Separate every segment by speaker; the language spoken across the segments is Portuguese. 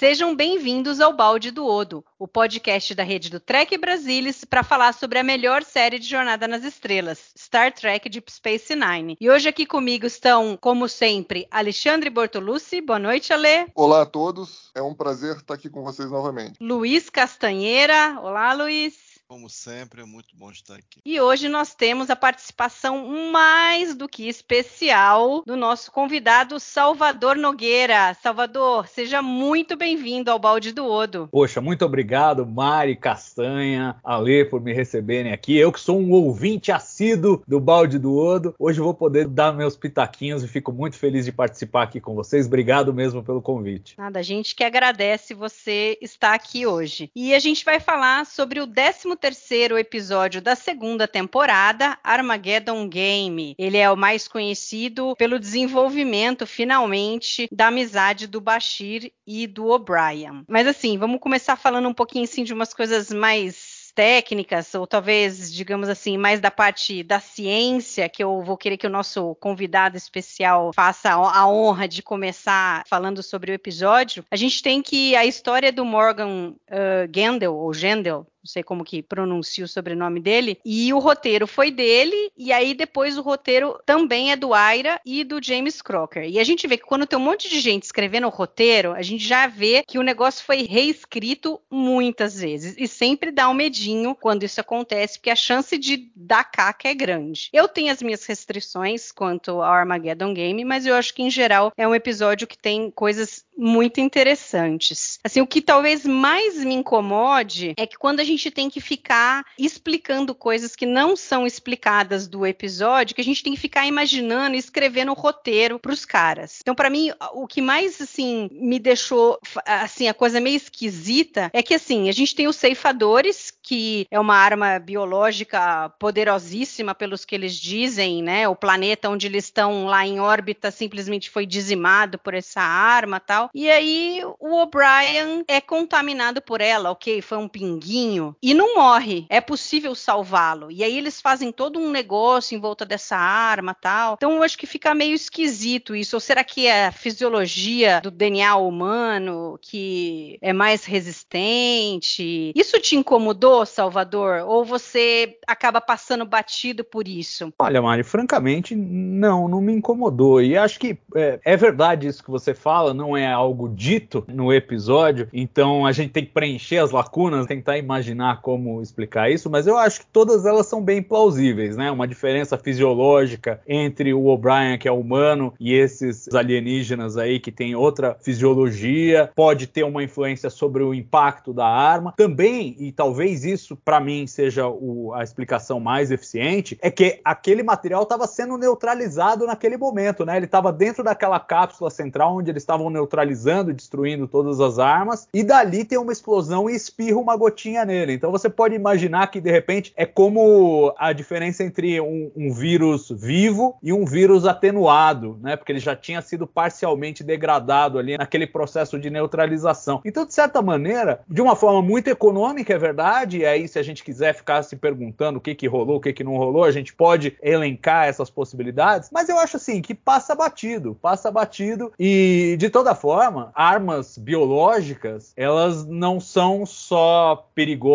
Speaker 1: Sejam bem-vindos ao Balde do Odo, o podcast da rede do Trek Brasilis para falar sobre a melhor série de Jornada nas Estrelas, Star Trek Deep Space Nine. E hoje aqui comigo estão, como sempre, Alexandre Bortolucci. Boa noite, Ale.
Speaker 2: Olá a todos, é um prazer estar aqui com vocês novamente.
Speaker 1: Luiz Castanheira. Olá, Luiz.
Speaker 3: Como sempre, é muito bom estar aqui.
Speaker 1: E hoje nós temos a participação mais do que especial do nosso convidado Salvador Nogueira. Salvador, seja muito bem-vindo ao Balde do Odo.
Speaker 4: Poxa, muito obrigado, Mari Castanha, Ale, por me receberem aqui. Eu que sou um ouvinte assíduo do Balde do Odo, hoje vou poder dar meus pitaquinhos e fico muito feliz de participar aqui com vocês. Obrigado mesmo pelo convite.
Speaker 1: Nada, a gente que agradece você estar aqui hoje. E a gente vai falar sobre o décimo terceiro episódio da segunda temporada, Armageddon Game. Ele é o mais conhecido pelo desenvolvimento, finalmente, da amizade do Bashir e do O'Brien. Mas assim, vamos começar falando um pouquinho assim de umas coisas mais técnicas, ou talvez, digamos assim, mais da parte da ciência, que eu vou querer que o nosso convidado especial faça a honra de começar falando sobre o episódio, a gente tem que a história do Morgan uh, Gendel, ou Gendel, não sei como que pronuncia o sobrenome dele, e o roteiro foi dele, e aí depois o roteiro também é do Aira e do James Crocker. E a gente vê que quando tem um monte de gente escrevendo o roteiro, a gente já vê que o negócio foi reescrito muitas vezes, e sempre dá um medinho quando isso acontece, porque a chance de dar caca é grande. Eu tenho as minhas restrições quanto ao Armageddon Game, mas eu acho que em geral é um episódio que tem coisas muito interessantes. Assim, o que talvez mais me incomode é que quando a gente tem que ficar explicando coisas que não são explicadas do episódio, que a gente tem que ficar imaginando e escrevendo o roteiro para os caras. Então, para mim, o que mais assim me deixou assim a coisa meio esquisita é que assim a gente tem os ceifadores que é uma arma biológica poderosíssima pelos que eles dizem, né? O planeta onde eles estão lá em órbita simplesmente foi dizimado por essa arma, tal. E aí o O'Brien é contaminado por ela, ok? Foi um pinguinho e não morre. É possível salvá-lo. E aí eles fazem todo um negócio em volta dessa arma, tal. Então eu acho que fica meio esquisito isso. Ou será que é a fisiologia do DNA humano que é mais resistente? Isso te incomodou, Salvador? Ou você acaba passando batido por isso?
Speaker 4: Olha, Mari, francamente, não, não me incomodou. E acho que é, é verdade isso que você fala, não é algo dito no episódio, então a gente tem que preencher as lacunas, tentar imaginar como explicar isso, mas eu acho que todas elas são bem plausíveis, né? Uma diferença fisiológica entre o O'Brien, que é humano, e esses alienígenas aí que tem outra fisiologia, pode ter uma influência sobre o impacto da arma. Também, e talvez isso para mim seja o, a explicação mais eficiente, é que aquele material estava sendo neutralizado naquele momento, né? Ele estava dentro daquela cápsula central onde eles estavam neutralizando, destruindo todas as armas, e dali tem uma explosão e espirra uma gotinha nele. Então você pode imaginar que de repente é como a diferença entre um, um vírus vivo e um vírus atenuado, né? Porque ele já tinha sido parcialmente degradado ali naquele processo de neutralização. Então, de certa maneira, de uma forma muito econômica, é verdade, e aí se a gente quiser ficar se perguntando o que que rolou, o que que não rolou, a gente pode elencar essas possibilidades, mas eu acho assim que passa batido, passa batido e de toda forma, armas biológicas, elas não são só perigosas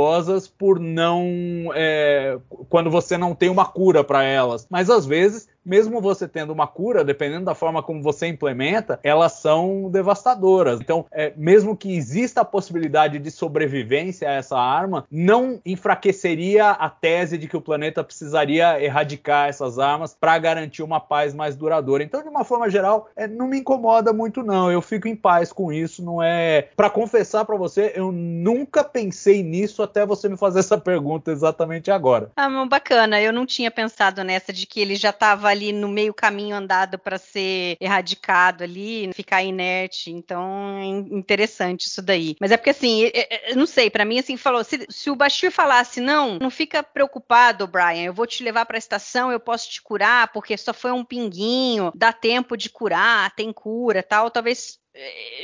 Speaker 4: por não. É, quando você não tem uma cura para elas, mas às vezes mesmo você tendo uma cura, dependendo da forma como você implementa, elas são devastadoras. Então, é, mesmo que exista a possibilidade de sobrevivência a essa arma, não enfraqueceria a tese de que o planeta precisaria erradicar essas armas para garantir uma paz mais duradoura. Então, de uma forma geral, é, não me incomoda muito não. Eu fico em paz com isso. Não é para confessar para você, eu nunca pensei nisso até você me fazer essa pergunta exatamente agora.
Speaker 1: Ah, bacana. Eu não tinha pensado nessa de que ele já estava ali no meio caminho andado para ser erradicado ali, ficar inerte. Então, é interessante isso daí. Mas é porque assim, eu não sei, para mim assim falou, se, se o Bashir falasse não, não fica preocupado, Brian, eu vou te levar para a estação, eu posso te curar porque só foi um pinguinho, dá tempo de curar, tem cura, tal, talvez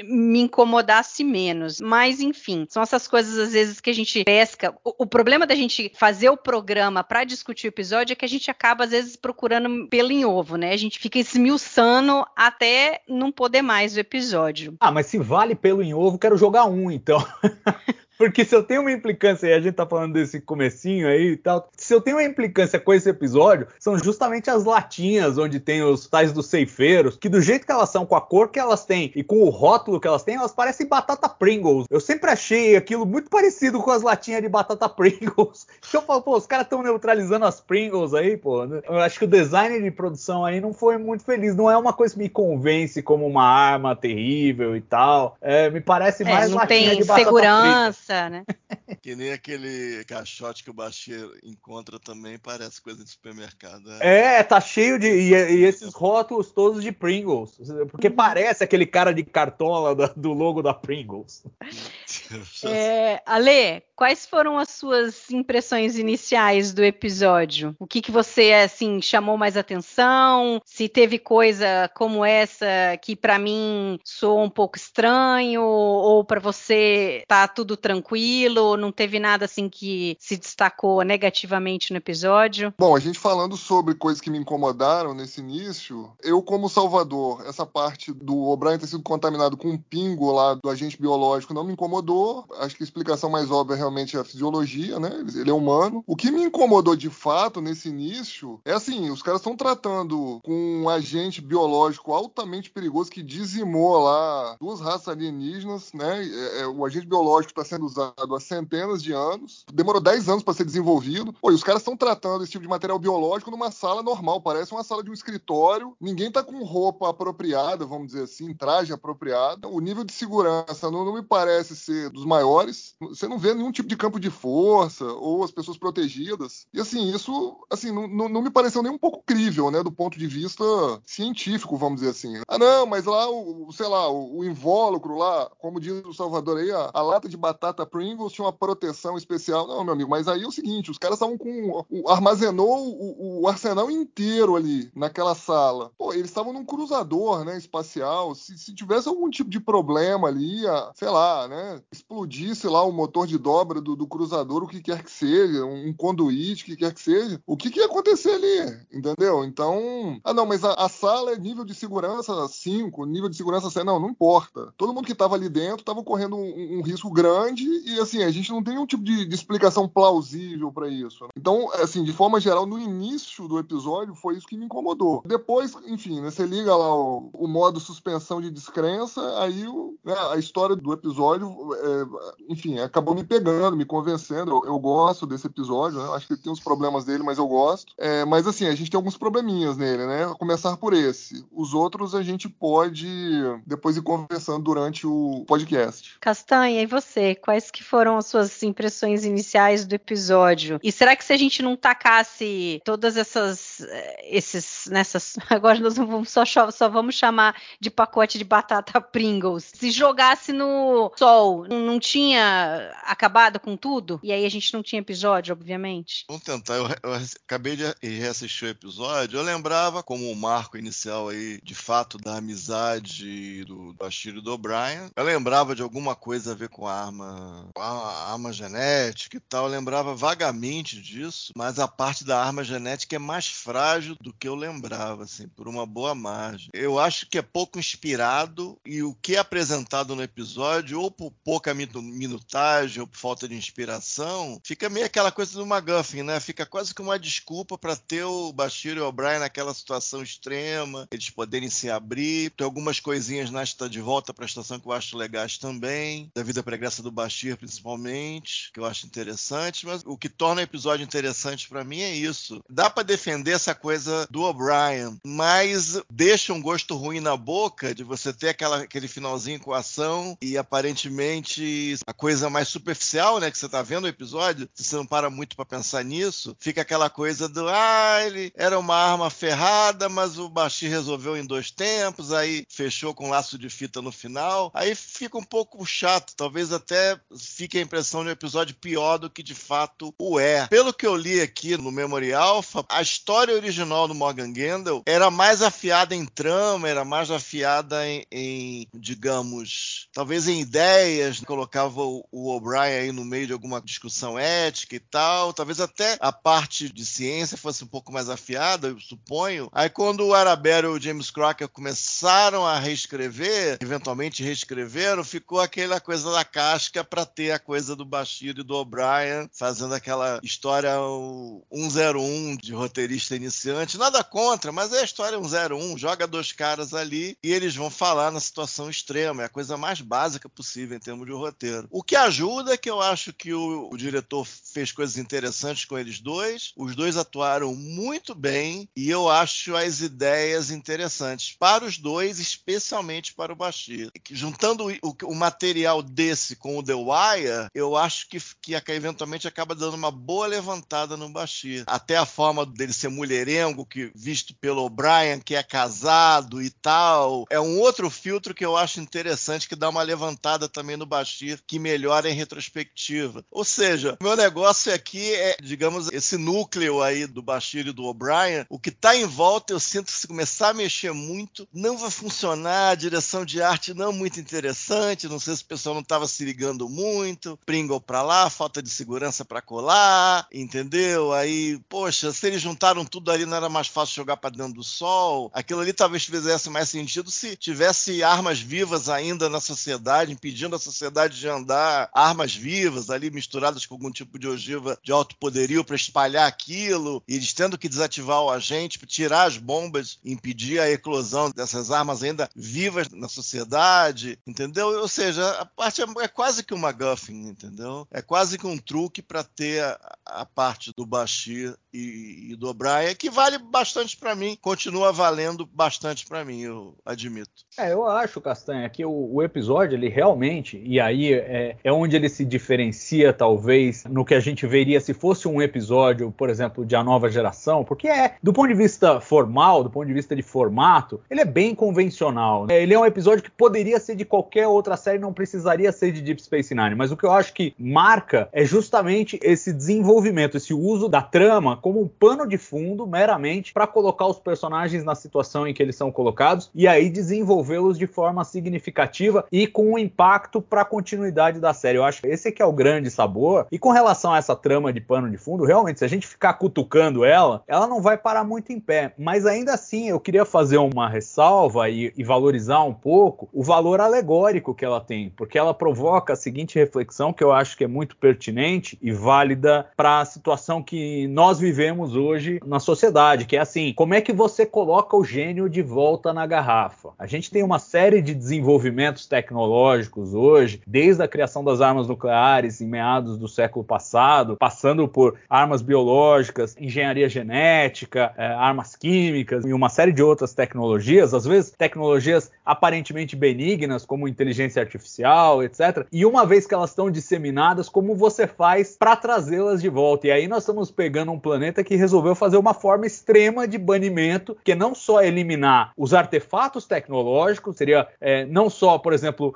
Speaker 1: me incomodasse menos. Mas, enfim, são essas coisas às vezes que a gente pesca. O, o problema da gente fazer o programa para discutir o episódio é que a gente acaba, às vezes, procurando pelo em ovo, né? A gente fica esmiuçando até não poder mais o episódio.
Speaker 4: Ah, mas se vale pelo em ovo, quero jogar um, então. Porque se eu tenho uma implicância, e a gente tá falando desse comecinho aí e tal, se eu tenho uma implicância com esse episódio, são justamente as latinhas onde tem os tais dos ceifeiros, que do jeito que elas são, com a cor que elas têm e com o rótulo que elas têm, elas parecem batata Pringles. Eu sempre achei aquilo muito parecido com as latinhas de batata Pringles. Então eu falo, pô, os caras estão neutralizando as Pringles aí, pô. Eu acho que o design de produção aí não foi muito feliz. Não é uma coisa que me convence como uma arma terrível e tal. É, me parece
Speaker 1: é,
Speaker 4: mais
Speaker 1: não
Speaker 4: latinha
Speaker 1: tem
Speaker 4: de batata
Speaker 1: segurança,
Speaker 4: frita.
Speaker 1: Né?
Speaker 3: Que nem aquele caixote que o Bashir encontra também, parece coisa de supermercado.
Speaker 4: É, tá cheio de. E, e esses rótulos todos de Pringles. Porque parece aquele cara de cartola do logo da Pringles.
Speaker 1: É, Ale, quais foram as suas impressões iniciais do episódio? O que, que você assim chamou mais atenção? Se teve coisa como essa que pra mim soou um pouco estranho ou pra você tá tudo tranquilo? Não teve nada assim que se destacou negativamente no episódio?
Speaker 2: Bom, a gente falando sobre coisas que me incomodaram nesse início, eu como Salvador, essa parte do O'Brien ter sido contaminado com um pingo lá do agente biológico não me incomodou. Acho que a explicação mais óbvia realmente é a fisiologia, né? Ele é humano. O que me incomodou de fato nesse início é assim, os caras estão tratando com um agente biológico altamente perigoso que dizimou lá duas raças alienígenas, né? É, é, o agente biológico está sendo usado há centenas de anos. Demorou 10 anos para ser desenvolvido. Pô, e os caras estão tratando esse tipo de material biológico numa sala normal, parece uma sala de um escritório. Ninguém tá com roupa apropriada, vamos dizer assim, traje apropriado. O nível de segurança não, não me parece ser dos maiores. Você não vê nenhum tipo de campo de força ou as pessoas protegidas. E assim, isso assim, não, não, não me pareceu nem um pouco crível, né, do ponto de vista científico, vamos dizer assim. Ah, não, mas lá, o- sei lá, o, o invólucro lá, como diz o Salvador aí, a, a lata de batata Pringles tinha uma proteção especial. Não, meu amigo, mas aí é o seguinte, os caras estavam com... armazenou o, o arsenal inteiro ali naquela sala. Pô, eles estavam num cruzador, né, espacial. Se, se tivesse algum tipo de problema ali, a- sei lá, né, explodisse lá o motor de dobra do, do cruzador, o que quer que seja, um conduíte, o que quer que seja, o que, que ia acontecer ali, entendeu? Então, ah não, mas a, a sala é nível de segurança 5, nível de segurança 6, não, não importa. Todo mundo que estava ali dentro estava correndo um, um risco grande e assim, a gente não tem nenhum tipo de, de explicação plausível para isso. Então, assim, de forma geral, no início do episódio foi isso que me incomodou. Depois, enfim, né, você liga lá o, o modo suspensão de descrença, aí o- né, a história do episódio, é, enfim, acabou me pegando, me convencendo. Eu, eu gosto desse episódio, né? Acho que ele tem os problemas dele, mas eu gosto. É, mas assim, a gente tem alguns probleminhas nele, né? A começar por esse. Os outros a gente pode depois ir conversando durante o podcast.
Speaker 1: Castanha, e você? Quais que foram as suas impressões iniciais do episódio? E será que se a gente não tacasse todas essas, eh, esses, nessas, agora nós não vamos só, só vamos chamar de pacote de batata Pringles, se jogasse no sol, não tinha acabado com tudo? E aí a gente não tinha episódio, obviamente?
Speaker 3: Vamos tentar. Eu, eu acabei de re- reassistir o episódio. Eu lembrava, como o marco inicial aí, de fato, da amizade do Bashir e do O'Brien. Eu lembrava de alguma coisa a ver com a arma, a arma genética e tal, lembrava vagamente disso, mas a parte da arma genética é mais frágil do que eu lembrava, assim, por uma boa margem. Eu acho que é pouco inspirado e o que é apresentado no episódio, ou por pouca minutagem, ou por falta de inspiração, fica meio aquela coisa do McGuffin, né? Fica quase que uma desculpa para ter o Bashir e o O'Brien naquela situação extrema, eles poderem se abrir. Tem algumas coisinhas na Está de Volta para a Estação que eu acho legais também, da vida pregressa do Bashir principalmente, que eu acho interessante, mas o que torna o episódio interessante para mim é isso. Dá para defender essa coisa do O'Brien, mas deixa um gosto ruim na boca de você ter aquela, aquele finalzinho com a ação e aparentemente a coisa mais superficial, né, que você tá vendo o episódio, se você não para muito para pensar nisso, fica aquela coisa do ah, ele era uma arma ferrada, mas o Bashir resolveu em dois tempos, aí fechou com um laço de fita no final. Aí fica um pouco chato, talvez até fique a impressão de um episódio pior do que de fato o é. Pelo que eu li aqui no Memory Alpha, a história original do Morgan Gendel era mais afiada em trama, era mais afiada em, em digamos, talvez em ideias, colocava o, o O'Brien aí no meio de alguma discussão ética e tal, talvez até a parte de ciência fosse um pouco mais afiada, eu suponho. Aí quando o Arabella e o James Crocker começaram a reescrever, eventualmente reescreveram, ficou aquela coisa da casca para ter a coisa do Bashir e do O'Brien, fazendo aquela história 101 de roteirista iniciante. Nada contra, mas é a história 101, joga dois caras ali e eles vão falar na situação extrema, é a coisa mais básica possível em termos de roteiro. O que ajuda é que eu acho que o, o diretor fez coisas interessantes com eles dois, os dois atuaram muito bem e eu acho as ideias interessantes para os dois, especialmente para o Bashir. Juntando o, o material desse com o The Wire, eu acho que, que eventualmente acaba dando uma boa levantada no Bashir. Até a forma dele ser mulherengo, que visto pelo O'Brien, que é casado e tal, é um outro filtro que eu acho interessante, que dá uma levantada também no Bashir, que melhora em retrospectiva. Ou seja, meu negócio aqui é, digamos, esse núcleo aí do Bashir e do O'Brien, o que está em volta, eu sinto que se começar a mexer muito, não vai funcionar, a direção de arte não muito interessante, não sei se o pessoal não estava se ligando muito, Pringle para lá, falta de segurança para colar, entendeu? Aí, poxa, se eles juntaram tudo ali, não era mais fácil jogar para dentro do sol? Aquilo ali talvez fizesse mais sentido se tivesse armas vivas ainda na sociedade, impedindo a sociedade de andar, armas vivas ali misturadas com algum tipo de ogiva de alto poderio para espalhar aquilo, e eles tendo que desativar o agente, tirar as bombas, impedir a eclosão dessas armas ainda vivas na sociedade, entendeu? Ou seja, a parte é, é quase que uma guffin, entendeu? É quase que um truque para ter a, a, parte do Bashir e, e do O'Brien, que vale bastante para mim, continua valendo bastante para mim, eu admito.
Speaker 4: É, eu acho, Castanha, que o, o episódio, ele realmente, e aí é, é, onde ele se diferencia, talvez, no que a gente veria se fosse um episódio, por exemplo, de A Nova Geração, porque é, do ponto de vista formal, do ponto de vista de formato, ele é bem convencional. Né? Ele é um episódio que poderia ser de qualquer outra série, não precisaria ser de Deep Space Nine, mas o que eu acho que marca é justamente esse desenvolvimento, esse uso da trama como um pano de fundo meramente para colocar os personagens na situação em que eles são colocados e aí desenvolvê-los de forma significativa e com um impacto para a continuidade da série. Eu acho que esse que é o grande sabor. E com relação a essa trama de pano de fundo, realmente, se a gente ficar cutucando ela, ela não vai parar muito em pé. Mas ainda assim, eu queria fazer uma ressalva e, e valorizar um pouco o valor alegórico que ela tem, porque ela provoca a seguinte reflexão que eu acho que é muito pertinente e válida para a situação que nós vivemos hoje na sociedade, que é assim, como é que você coloca o gênio de volta na garrafa? A gente tem uma série de desenvolvimentos tecnológicos hoje, desde a criação das armas nucleares em meados do século passado, passando por armas biológicas, engenharia genética, é, armas químicas e uma série de outras tecnologias, às vezes tecnologias aparentemente benignas, como inteligência artificial, etc. E uma vez que elas estão disseminadas, como você faz para trazê-las de volta? E aí nós estamos pegando um planeta planeta que resolveu fazer uma forma extrema de banimento, que não só eliminar os artefatos tecnológicos, seria é, não só, por exemplo,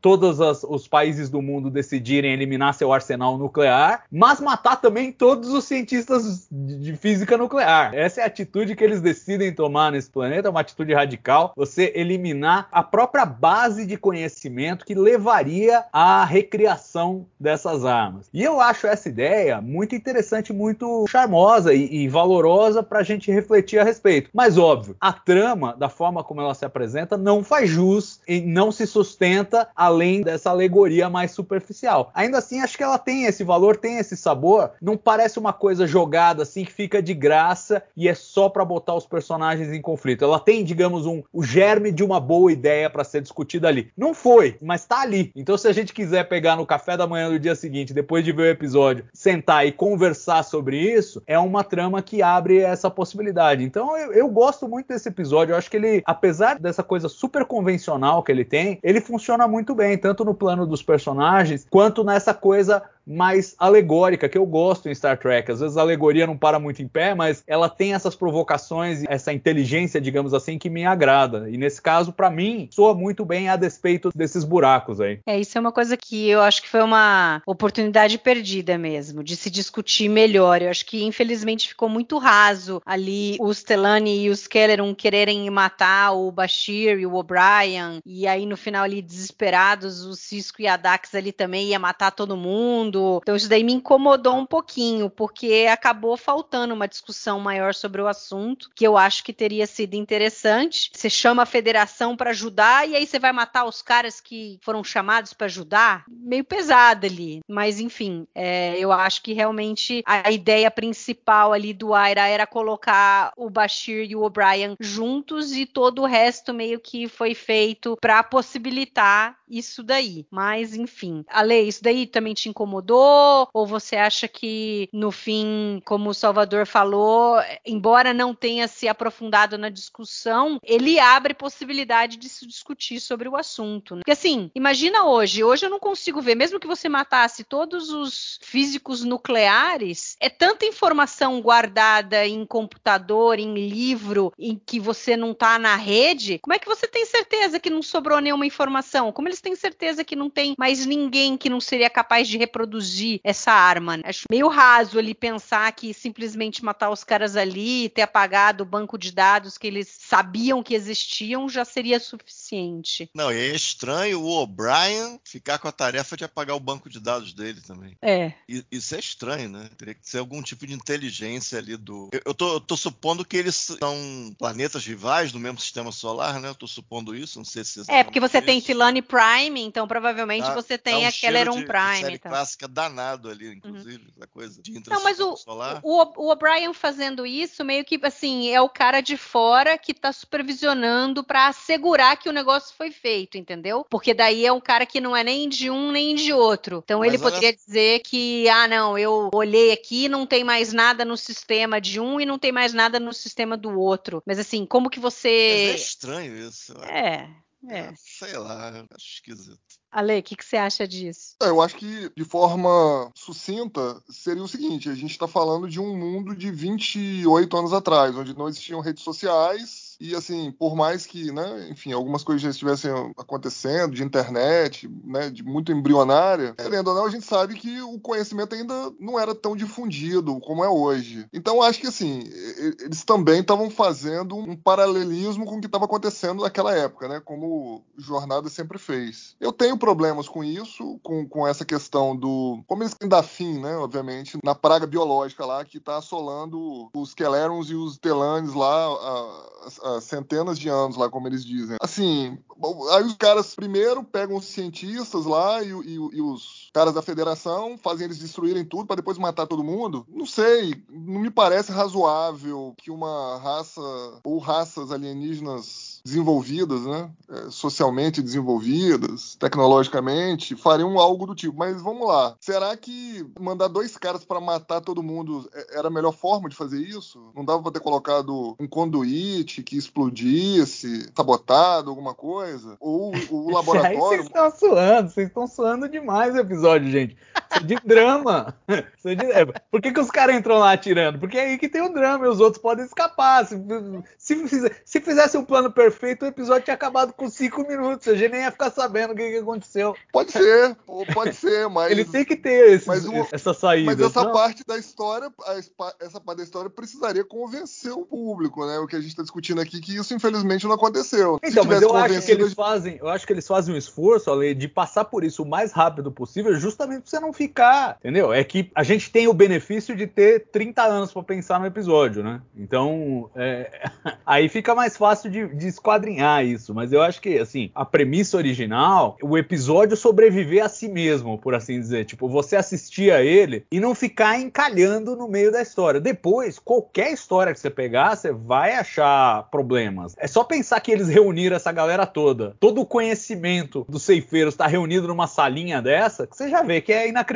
Speaker 4: todos as, os países do mundo decidirem eliminar seu arsenal nuclear, mas matar também todos os cientistas de física nuclear. Essa é a atitude que eles decidem tomar nesse planeta, uma atitude radical. Você eliminar a própria base de conhecimento que levaria à recriação dessas armas. E eu acho essa ideia muito interessante, muito charmosa e, e valorosa para a gente refletir a respeito. Mas óbvio, a trama, da forma como ela se apresenta, não faz jus e não se sustenta além dessa alegoria mais superficial. Ainda assim, acho que ela tem esse valor, tem esse sabor. Não parece uma coisa jogada assim que fica de graça e é só para botar os personagens em conflito. Ela tem, digamos, um, o germe de uma boa ideia para ser discutida ali. Não foi, mas tá ali. Então, se a gente quiser pegar no café da manhã do dia seguinte, depois de ver o episódio, sentar e conversar sobre isso, é uma trama que abre essa possibilidade. Então, eu, eu gosto muito desse episódio. Eu acho que ele, apesar dessa coisa super convencional que ele tem, ele funciona muito bem, tanto no plano dos personagens, quanto nessa coisa mais alegórica, que eu gosto em Star Trek. Às vezes a alegoria não para muito em pé, mas ela tem essas provocações, essa inteligência, digamos assim, que me agrada. E nesse caso, para mim, soa muito bem a despeito desses buracos aí.
Speaker 1: É, isso é uma coisa que eu acho que foi uma oportunidade perdida mesmo, de se discutir melhor. Eu acho que, infelizmente, ficou muito raso ali os Telani e os Kelleron quererem matar o Bashir e o O'Brien, e aí no final ali, desesperados, o Cisco e a Dax ali também ia matar todo mundo mundo. Então isso daí me incomodou um pouquinho, porque acabou faltando uma discussão maior sobre o assunto, que eu acho que teria sido interessante. Você chama a federação para ajudar e aí você vai matar os caras que foram chamados para ajudar? Meio pesado ali. Mas enfim, é, eu acho que realmente a ideia principal ali do Aira era colocar o Bashir e o O'Brien juntos e todo o resto meio que foi feito para possibilitar isso daí. Mas enfim, Ale, isso daí também te incomodou? Ou você acha que, no fim, como o Salvador falou, embora não tenha se aprofundado na discussão, ele abre possibilidade de se discutir sobre o assunto? Né? Porque, assim, imagina hoje, hoje eu não consigo ver, mesmo que você matasse todos os físicos nucleares, é tanta informação guardada em computador, em livro, em que você não está na rede, como é que você tem certeza que não sobrou nenhuma informação? Como eles têm certeza que não tem mais ninguém que não seria capaz de reproduzir produzir essa arma. Né? Acho meio raso ali pensar que simplesmente matar os caras ali, ter apagado o banco de dados que eles sabiam que existiam já seria suficiente.
Speaker 3: Não, e é estranho o O'Brien ficar com a tarefa de apagar o banco de dados dele também.
Speaker 1: É.
Speaker 3: E, isso é estranho, né? Teria que ser algum tipo de inteligência ali do. Eu, eu, tô, eu tô supondo que eles são planetas rivais no mesmo sistema solar, né? Eu tô supondo isso, não sei se.
Speaker 1: É, porque você isso. tem Tilane Prime, então provavelmente você tem um aquela Eron Prime.
Speaker 3: Série então. clássica danado ali, uhum. inclusive, uhum. coisa de
Speaker 1: Não, mas o, solar. O, o O'Brien fazendo isso, meio que assim, é o cara de fora que tá supervisionando para assegurar que o negócio foi feito, entendeu? Porque daí é um cara que não é nem de um nem de outro. Então mas ele poderia dizer que, ah, não, eu olhei aqui, não tem mais nada no sistema de um e não tem mais nada no sistema do outro. Mas assim, como que você.
Speaker 3: Mas é estranho isso.
Speaker 1: É. É.
Speaker 3: Sei lá, acho esquisito.
Speaker 1: Ale, o que, que, você acha disso?
Speaker 2: É, eu acho que, de forma sucinta, seria o seguinte: a gente está falando de um mundo de 28 anos atrás, onde não existiam redes sociais, e assim, por mais que, né, enfim, algumas coisas já estivessem acontecendo de internet, né, de muito embrionária, querendo ou não, a gente sabe que o conhecimento ainda não era tão difundido como é hoje. Então, acho que assim, eles também estavam fazendo um paralelismo com o que estava acontecendo naquela época, né, como Jornada sempre fez. Eu tenho problemas com isso, com, com essa questão do. Como eles têm dar fim, né, obviamente, na praga biológica lá que está assolando os Kelerons e os Telanes lá. A, centenas de anos lá, como eles dizem. Assim, aí os caras primeiro pegam os cientistas lá e, e, e os caras da federação, fazem eles destruírem tudo para depois matar todo mundo. Não sei, não me parece razoável que uma raça ou raças alienígenas desenvolvidas, né? É, socialmente desenvolvidas, tecnologicamente, fariam algo do tipo. Mas vamos lá, será que mandar dois caras para matar todo mundo é, era a melhor forma de fazer isso? Não dava para ter colocado um conduíte que explodisse, sabotado, alguma coisa? Ou o laboratório.
Speaker 4: Vocês estão suando, vocês estão suando demais o episódio, gente. De drama. É de... é, Por que, que os caras entram lá atirando? Porque é aí que tem o drama e os outros podem escapar. Se, se, se fizesse um plano perfeito, o episódio tinha acabado com cinco minutos. A gente nem ia ficar sabendo o que, que aconteceu.
Speaker 2: Pode ser, pode ser, mas.
Speaker 4: Ele tem que ter esses,
Speaker 2: mas o,
Speaker 4: essa saída.
Speaker 2: Mas essa não? parte da história, essa parte da história precisaria convencer o público, né? O que a gente está discutindo aqui, que isso infelizmente não aconteceu.
Speaker 4: Então, mas eu acho que eles fazem, eu acho que eles fazem um esforço, Ale, de passar por isso o mais rápido possível, justamente pra você não ficar, entendeu? É que a gente tem o benefício de ter 30 anos para pensar no episódio, né? Então, é... aí fica mais fácil de, de esquadrinhar isso. Mas eu acho que, assim, a premissa original, o episódio sobreviver a si mesmo, por assim dizer. Tipo, você assistir a ele e não ficar encalhando no meio da história. Depois, qualquer história que você pegar, você vai achar problemas. É só pensar que eles reuniram essa galera toda. Todo o conhecimento dos ceifeiros está reunido numa salinha dessa, que você já vê que é inacreditável.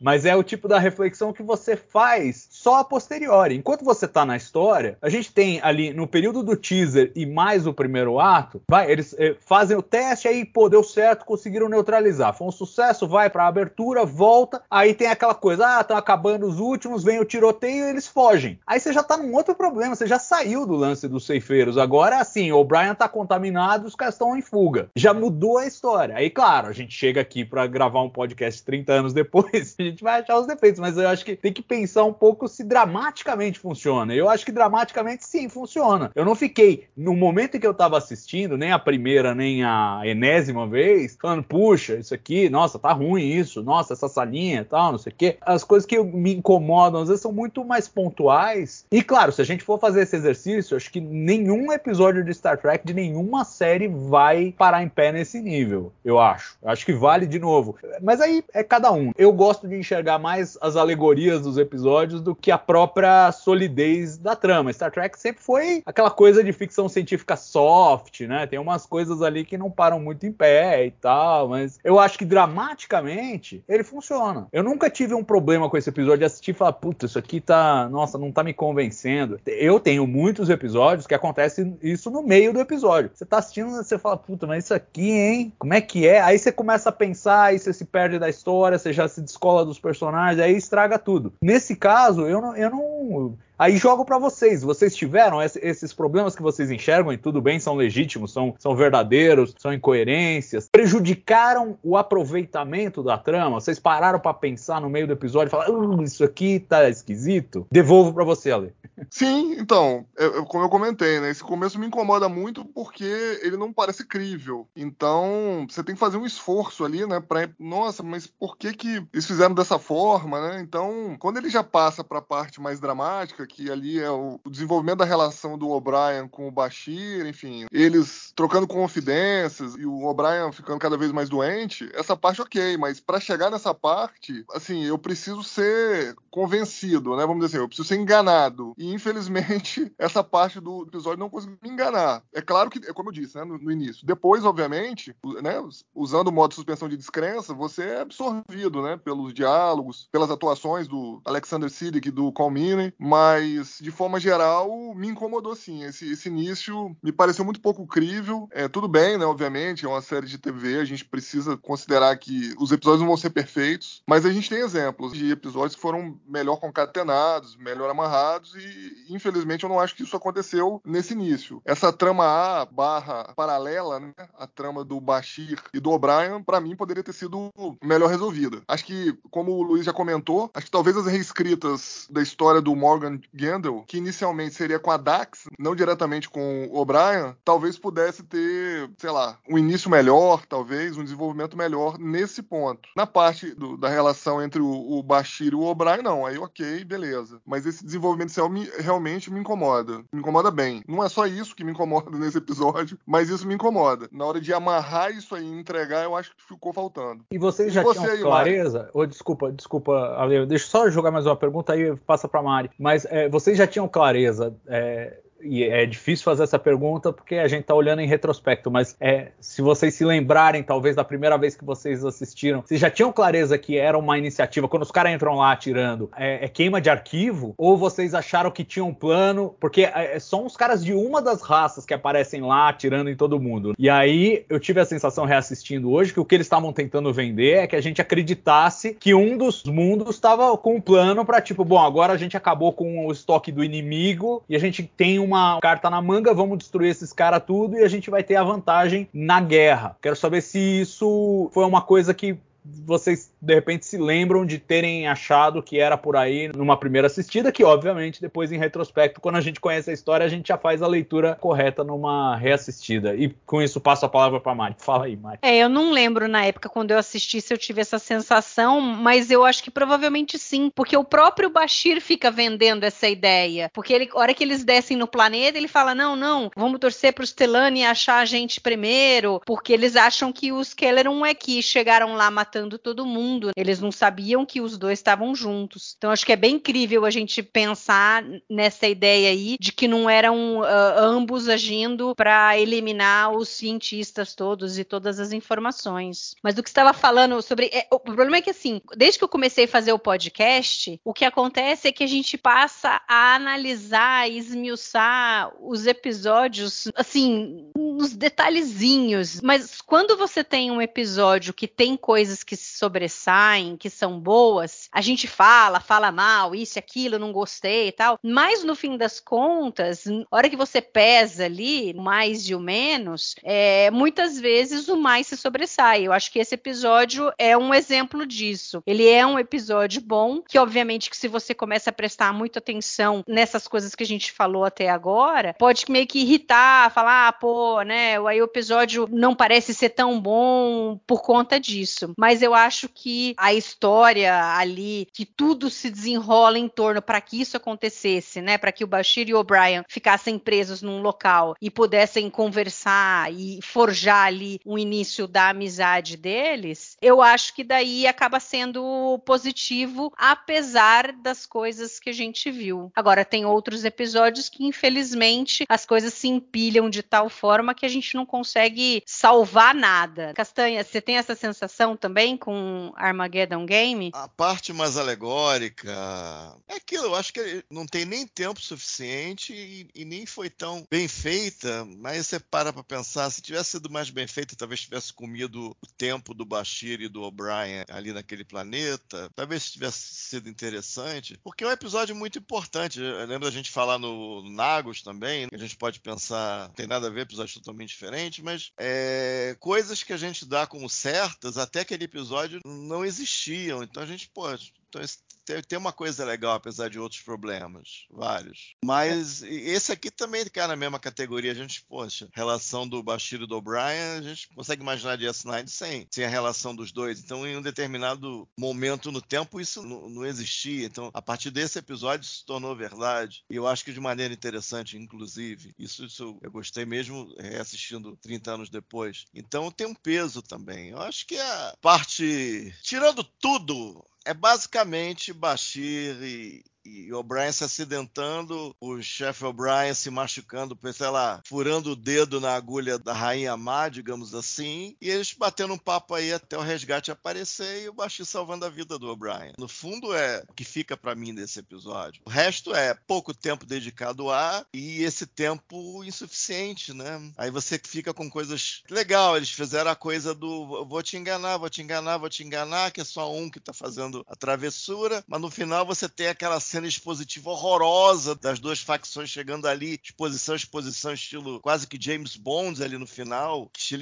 Speaker 4: Mas é o tipo da reflexão que você faz só a posteriori. Enquanto você está na história, a gente tem ali no período do teaser e mais o primeiro ato, vai, eles eh, fazem o teste aí, pô, deu certo, conseguiram neutralizar. Foi um sucesso, vai para a abertura, volta, aí tem aquela coisa, ah, estão acabando os últimos, vem o tiroteio e eles fogem. Aí você já tá num outro problema, você já saiu do lance dos ceifeiros. Agora, assim, o Brian tá contaminado, os caras estão em fuga. Já mudou a história. Aí, claro, a gente chega aqui para gravar um podcast 30 anos depois, a gente vai achar os defeitos, mas eu acho que tem que pensar um pouco se dramaticamente funciona. Eu acho que dramaticamente sim funciona. Eu não fiquei, no momento em que eu tava assistindo, nem a primeira, nem a enésima vez, falando, puxa, isso aqui, nossa, tá ruim isso, nossa, essa salinha e tal, não sei o quê. As coisas que me incomodam, às vezes, são muito mais pontuais. E, claro, se a gente for fazer esse exercício, acho que nenhum episódio de Star Trek, de nenhuma série, vai parar em pé nesse nível, eu acho. Eu acho que vale de novo. Mas aí é cada um. Eu gosto de enxergar mais as alegorias dos episódios do que a própria solidez da trama. Star Trek sempre foi aquela coisa de ficção científica soft, né? Tem umas coisas ali que não param muito em pé e tal, mas eu acho que dramaticamente ele funciona. Eu nunca tive um problema com esse episódio de assistir e falar, puta, isso aqui tá, nossa, não tá me convencendo. Eu tenho muitos episódios que acontece isso no meio do episódio. Você tá assistindo, você fala, puta, mas isso aqui, hein? Como é que é? Aí você começa a pensar, aí você se perde da história, você já se descola dos personagens, aí estraga tudo. Nesse caso, eu não, eu não Aí jogo para vocês. Vocês tiveram esses problemas que vocês enxergam e tudo bem, são legítimos, são, são verdadeiros, são incoerências, prejudicaram o aproveitamento da trama? Vocês pararam para pensar no meio do episódio e falar, uh, isso aqui tá esquisito? Devolvo para você, Ale.
Speaker 2: Sim, então, eu, como eu comentei, né? Esse começo me incomoda muito porque ele não parece crível. Então, você tem que fazer um esforço ali, né? Pra, nossa, mas por que que eles fizeram dessa forma, né? Então, quando ele já passa para a parte mais dramática, que ali é o, o desenvolvimento da relação do O'Brien com o Bashir, enfim, eles trocando confidências e o O'Brien ficando cada vez mais doente, essa parte ok, mas para chegar nessa parte, assim, eu preciso ser convencido, né? Vamos dizer assim, eu preciso ser enganado. E infelizmente, essa parte do episódio não conseguiu me enganar. É claro que, é como eu disse, né, no, no início. Depois, obviamente, né, usando o modo de suspensão de descrença, você é absorvido, né, pelos diálogos, pelas atuações do Alexander Siddig e do Colmine, mas de forma geral me incomodou sim. Esse, esse início me pareceu muito pouco crível. É, tudo bem, né? Obviamente, é uma série de TV, a gente precisa considerar que os episódios não vão ser perfeitos, mas a gente tem exemplos de episódios que foram melhor concatenados, melhor amarrados, e infelizmente eu não acho que isso aconteceu nesse início. Essa trama A barra paralela, né? A trama do Bashir e do O'Brien, para mim, poderia ter sido melhor resolvida. Acho que, como o Luiz já comentou, acho que talvez as reescritas da história do Morgan Gandel, que inicialmente seria com a Dax, não diretamente com o O'Brien, talvez pudesse ter, sei lá, um início melhor, talvez, um desenvolvimento melhor nesse ponto. Na parte do, da relação entre o, o Bashir e o O'Brien, não. Aí, ok, beleza. Mas esse desenvolvimento me, realmente me incomoda. Me incomoda bem. Não é só isso que me incomoda nesse episódio, mas isso me incomoda. Na hora de amarrar isso aí e entregar, eu acho que ficou faltando.
Speaker 4: E vocês já você tinham aí, clareza? Ou oh, desculpa, desculpa, Ale, deixa eu só jogar mais uma pergunta aí passa para Mari. Mas é, vocês já tinham clareza é, e é difícil fazer essa pergunta porque a gente está olhando em retrospecto, mas é, se vocês se lembrarem, talvez da primeira vez que vocês assistiram, vocês já tinham clareza que era uma iniciativa, quando os caras entram lá atirando, é, é, queima de arquivo? Ou vocês acharam que tinha um plano? Porque é, é são os caras de uma das raças que aparecem lá atirando em todo mundo. E aí eu tive a sensação reassistindo hoje que o que eles estavam tentando vender é que a gente acreditasse que um dos mundos estava com um plano para tipo, bom, agora a gente acabou com o estoque do inimigo e a gente tem uma carta na manga, vamos destruir esses caras tudo e a gente vai ter a vantagem na guerra. Quero saber se isso foi uma coisa que vocês de repente se lembram de terem achado que era por aí numa primeira assistida, que obviamente depois em retrospecto, quando a gente conhece a história, a gente já faz a leitura correta numa reassistida. E com isso passo a palavra para Mari. Fala aí, Mari.
Speaker 1: É, eu não lembro na época quando eu assisti se eu tive essa sensação, mas eu acho que provavelmente sim, porque o próprio Bashir fica vendendo essa ideia, porque ele, hora que eles descem no planeta, ele fala: "Não, não, vamos torcer para os Telani achar a gente primeiro", porque eles acham que os Kelleron é que chegaram lá matando todo mundo mundo. Eles não sabiam que os dois estavam juntos. Então acho que é bem incrível a gente pensar nessa ideia aí de que não eram uh, ambos agindo para eliminar os cientistas todos e todas as informações. Mas do que estava falando sobre é, o problema é que assim, desde que eu comecei a fazer o podcast, o que acontece é que a gente passa a analisar esmiuçar os episódios assim, nos detalhezinhos. Mas quando você tem um episódio que tem coisas que se sobressaem sobressaem, que são boas, a gente fala, fala mal, isso, aquilo, não gostei e tal. Mas no fim das contas, na hora que você pesa ali, mais e o menos, é, muitas vezes o mais se sobressai. Eu acho que esse episódio é um exemplo disso. Ele é um episódio bom, que obviamente que se você começa a prestar muita atenção nessas coisas que a gente falou até agora, pode meio que irritar, falar, ah, pô, né, aí o episódio não parece ser tão bom por conta disso. Mas eu acho que a história ali, que tudo se desenrola em torno para que isso acontecesse, né? Para que o Bashir e o O'Brien ficassem presos num local e pudessem conversar e forjar ali o início da amizade deles, eu acho que daí acaba sendo positivo, apesar das coisas que a gente viu. Agora, tem outros episódios que, infelizmente, as coisas se empilham de tal forma que a gente não consegue salvar nada. Castanha, você tem essa sensação também com Armageddon Game?
Speaker 3: A parte mais alegórica é aquilo, eu acho que não tem nem tempo suficiente e, e nem foi tão bem feita, mas você para pra pensar, se tivesse sido mais bem feita, talvez tivesse comido o tempo do Bashir e do O'Brien ali naquele planeta, talvez tivesse sido interessante, porque é um episódio muito importante. Eu lembro da gente falar no Nagos também, a gente pode pensar, tem nada a ver, episódio totalmente diferente, mas é, coisas que a gente dá como certas até aquele episódio não existiam. Então a gente, pô, então, tem uma coisa legal, apesar de outros problemas, vários. Mas esse aqui também cai na mesma categoria. A gente, poxa, relação do Bashir e do O'Brien, a gente consegue imaginar de S9 sem, sem a relação dos dois. Então, em um determinado momento no tempo, isso não, existia. Então, a partir desse episódio, isso se tornou verdade. E eu acho que de maneira interessante, inclusive. Isso, isso eu gostei mesmo reassistindo 30 anos depois. Então, tem um peso também. Eu acho que a parte. Tirando tudo, é basicamente Bashir e, e O'Brien se acidentando, o chefe O'Brien se machucando, sei lá, furando o dedo na agulha da rainha má, digamos assim, e eles batendo um papo aí até o resgate aparecer e o Bashir salvando a vida do O'Brien. No fundo é o que fica para mim desse episódio. O resto é pouco tempo dedicado a e esse tempo insuficiente, né? Aí você fica com coisas legal, eles fizeram a coisa do vou te enganar, vou te enganar, vou te enganar, que é só um que tá fazendo a travessura, mas no final você tem aquela cena cena expositiva horrorosa das duas facções chegando ali, exposição, exposição, estilo quase que James Bond ali no final, que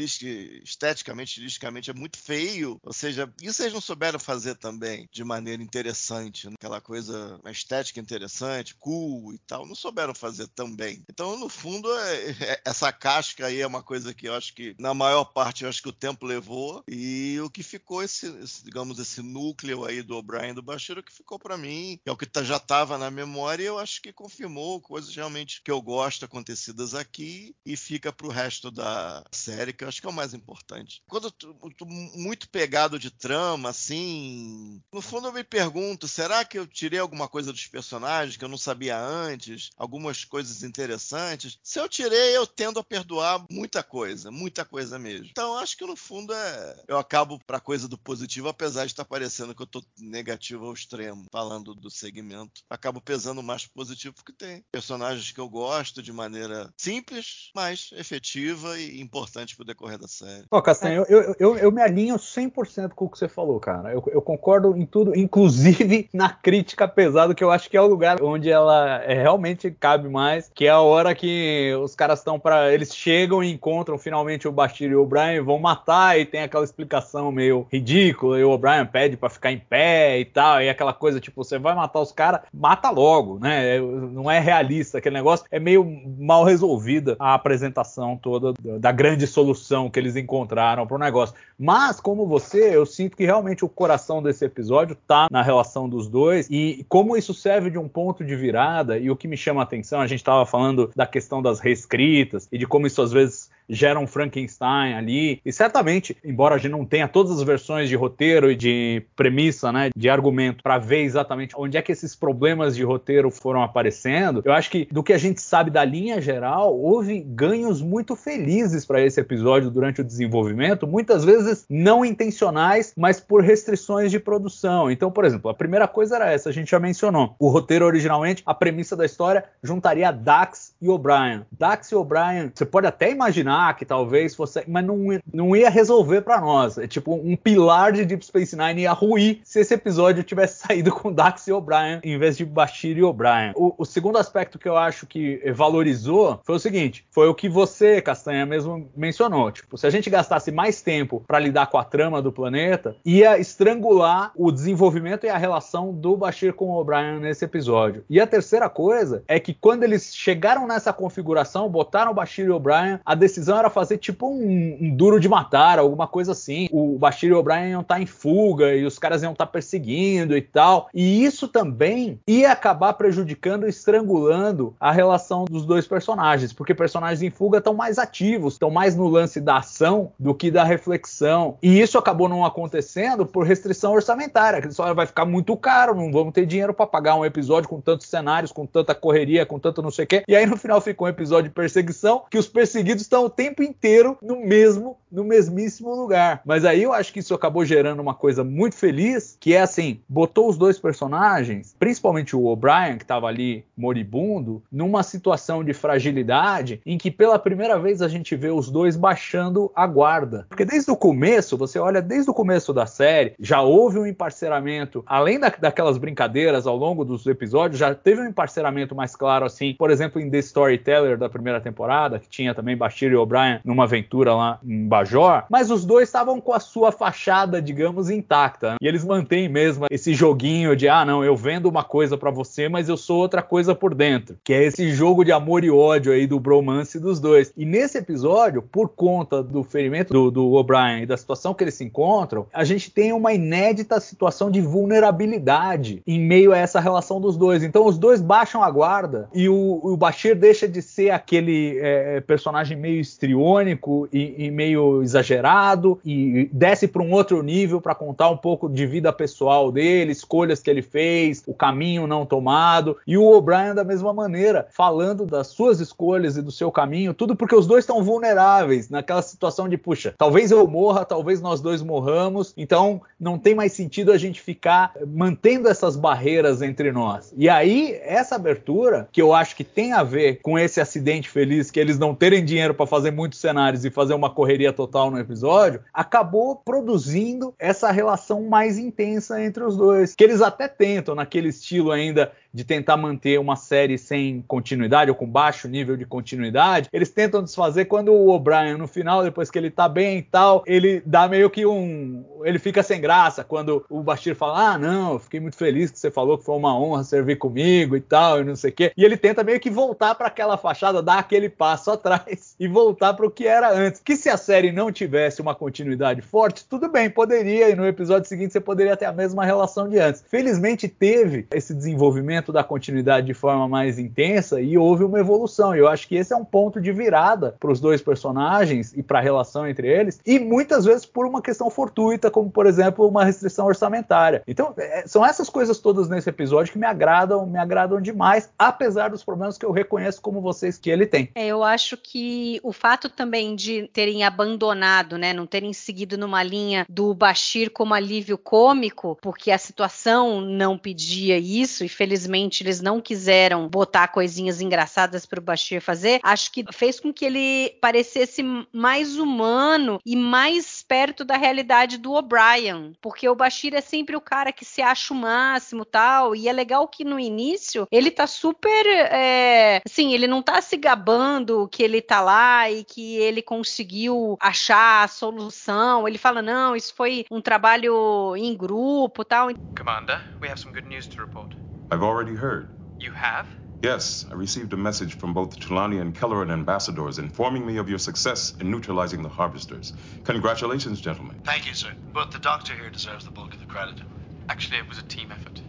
Speaker 3: esteticamente, estilisticamente é muito feio. Ou seja, isso eles não souberam fazer também de maneira interessante, né? aquela coisa, uma estética interessante, cool e tal, não souberam fazer também. Então, no fundo, é, é, essa casca aí é uma coisa que eu acho que, na maior parte, eu acho que o tempo levou e o que ficou, esse, esse digamos, esse núcleo aí do O'Brien do Bashir, o que ficou para mim, é o que tá, já já estava na memória e eu acho que confirmou coisas realmente que eu gosto acontecidas aqui e fica para o resto da série, que eu acho que é o mais importante. Quando eu muito pegado de trama, assim, no fundo eu me pergunto, será que eu tirei alguma coisa dos personagens que eu não sabia antes? Algumas coisas interessantes? Se eu tirei, eu tendo a perdoar muita coisa, muita coisa mesmo. Então acho que no fundo é. Eu acabo para coisa do positivo, apesar de estar parecendo que eu tô negativo ao extremo, falando do segmento. Acabo pesando mais positivo porque tem personagens que eu gosto de maneira simples, mas efetiva e importante pro decorrer da série.
Speaker 4: Ó, Castanho, eu, eu, eu, eu, me alinho 100% com o que você falou, cara. Eu, eu, concordo em tudo, inclusive na crítica pesada, que eu acho que é o lugar onde ela é, realmente cabe mais, que é a hora que os caras estão para Eles chegam e encontram finalmente o Bashir e o O'Brien, vão matar, e tem aquela explicação meio ridícula, e o O'Brien pede para ficar em pé e tal, e aquela coisa tipo, você vai matar os caras, mata logo, né? Não é realista aquele negócio, é meio mal resolvida a apresentação toda da grande solução que eles encontraram para o negócio. Mas, como você, eu sinto que realmente o coração desse episódio tá na relação dos dois e como isso serve de um ponto de virada e o que me chama a atenção, a gente estava falando da questão das reescritas e de como isso às vezes gera um Frankenstein ali. E certamente, embora a gente não tenha todas as versões de roteiro e de premissa, né, de argumento, para ver exatamente onde é que esses problemas de roteiro foram aparecendo, eu acho que do que a gente sabe da linha geral, houve ganhos muito felizes para esse episódio durante o desenvolvimento, muitas vezes não intencionais, mas por restrições de produção. Então, por exemplo, a primeira coisa era essa, a gente já mencionou. O roteiro originalmente, a premissa da história juntaria Dax e O'Brien. Dax e O'Brien, você pode até imaginar que talvez fosse, mas não, não ia resolver para nós. É tipo um pilar de Deep Space Nine ia ruir se esse episódio tivesse saído com Dax e O'Brien em vez de Bashir e O'Brien. O, o, segundo aspecto que eu acho que valorizou foi o seguinte: foi o que você, Castanha, mesmo mencionou. Tipo, se a gente gastasse mais tempo para lidar com a trama do planeta, ia estrangular o desenvolvimento e a relação do Bashir com o O'Brien nesse episódio. E a terceira coisa é que quando eles chegaram nessa configuração, botaram o Bashir e O'Brien, a decisão decisão era fazer tipo um, um, duro de matar, alguma coisa assim. O Bashir o O'Brien iam estar tá em fuga e os caras iam estar tá perseguindo e tal. E isso também ia acabar prejudicando e estrangulando a relação dos dois personagens, porque personagens em fuga estão mais ativos, estão mais no lance da ação do que da reflexão. E isso acabou não acontecendo por restrição orçamentária, que só vai ficar muito caro, não vamos ter dinheiro para pagar um episódio com tantos cenários, com tanta correria, com tanto não sei o quê. E aí no final fica um episódio de perseguição que os perseguidos estão tempo inteiro no mesmo, no mesmíssimo lugar. Mas aí eu acho que isso acabou gerando uma coisa muito feliz, que é assim, botou os dois personagens, principalmente o O'Brien, que estava ali moribundo, numa situação de fragilidade em que pela primeira vez a gente vê os dois baixando a guarda. Porque desde o começo, você olha desde o começo da série, já houve um emparceramento, além da, daquelas brincadeiras ao longo dos episódios, já teve um emparceramento mais claro assim, por exemplo, em The Storyteller da primeira temporada, que tinha também Bashir e O'Brien numa aventura lá em Bajor, mas os dois estavam com a sua fachada, digamos, intacta. Né? E eles mantêm mesmo esse joguinho de ah, não, eu vendo uma coisa para você, mas eu sou outra coisa por dentro, que é esse jogo de amor e ódio aí do bromance dos dois. E nesse episódio, por conta do ferimento do, do O'Brien e da situação que eles se encontram, a gente tem uma inédita situação de vulnerabilidade em meio a essa relação dos dois. Então os dois baixam a guarda e o, o Bashir deixa de ser aquele é, personagem meio histriônico e, e meio exagerado e desce para um outro nível para contar um pouco de vida pessoal dele, escolhas que ele fez, o caminho não tomado. E o O'Brien da mesma maneira, falando das suas escolhas e do seu caminho, tudo porque os dois estão vulneráveis naquela situação de, puxa, talvez eu morra, talvez nós dois morramos, então não tem mais sentido a gente ficar mantendo essas barreiras entre nós. E aí, essa abertura, que eu acho que tem a ver com esse acidente feliz, que eles não terem dinheiro para fazer fazer muitos cenários e fazer uma correria total no episódio, acabou produzindo essa relação mais intensa entre os dois. Que eles até tentam, naquele estilo ainda de tentar manter uma série sem continuidade ou com baixo nível de continuidade, eles tentam desfazer quando o O'Brien, no final, depois que ele tá bem e tal, ele dá meio que um. Ele fica sem graça quando o Bashir fala: Ah, não, fiquei muito feliz que você falou que foi uma honra servir comigo e tal, e não sei o quê. E ele tenta meio que voltar para aquela fachada, dar aquele passo atrás e voltar para o que era antes. Que se a série não tivesse uma continuidade forte, tudo bem, poderia, e no episódio seguinte você poderia ter a mesma relação de antes. Felizmente teve esse desenvolvimento da continuidade de forma mais intensa e houve uma evolução. E eu acho que esse é um ponto de virada para os dois personagens e para a relação entre eles, e muitas vezes por uma questão fortuita, como por exemplo uma restrição orçamentária. Então, é, são essas coisas todas nesse episódio que me agradam, me agradam demais, apesar dos problemas que eu reconheço como vocês que ele tem.
Speaker 1: É, eu acho que o fato também de terem abandonado, né, não terem seguido numa linha do Bashir como alívio cômico, porque a situação não pedia isso e felizmente eles não quiseram botar coisinhas engraçadas para o Bashir fazer, acho que fez com que ele parecesse mais humano e mais perto da realidade do O'Brien, porque o Bashir é sempre o cara que se acha o máximo tal, e é legal que no início ele tá super, é, assim, ele não tá se gabando que ele tá lá e que ele conseguiu achar a solução, ele fala, não, isso foi um trabalho em grupo tal.
Speaker 5: Commander, we have some good news to report.
Speaker 6: I've already heard.
Speaker 5: You have?
Speaker 6: Yes, I received a message from both the Tulani and Kelleran ambassadors informing me of your success in neutralizing the harvesters. Congratulations, gentlemen.
Speaker 7: Thank you, sir. But the doctor here deserves the bulk of the credit.
Speaker 5: Actually, it was a team effort.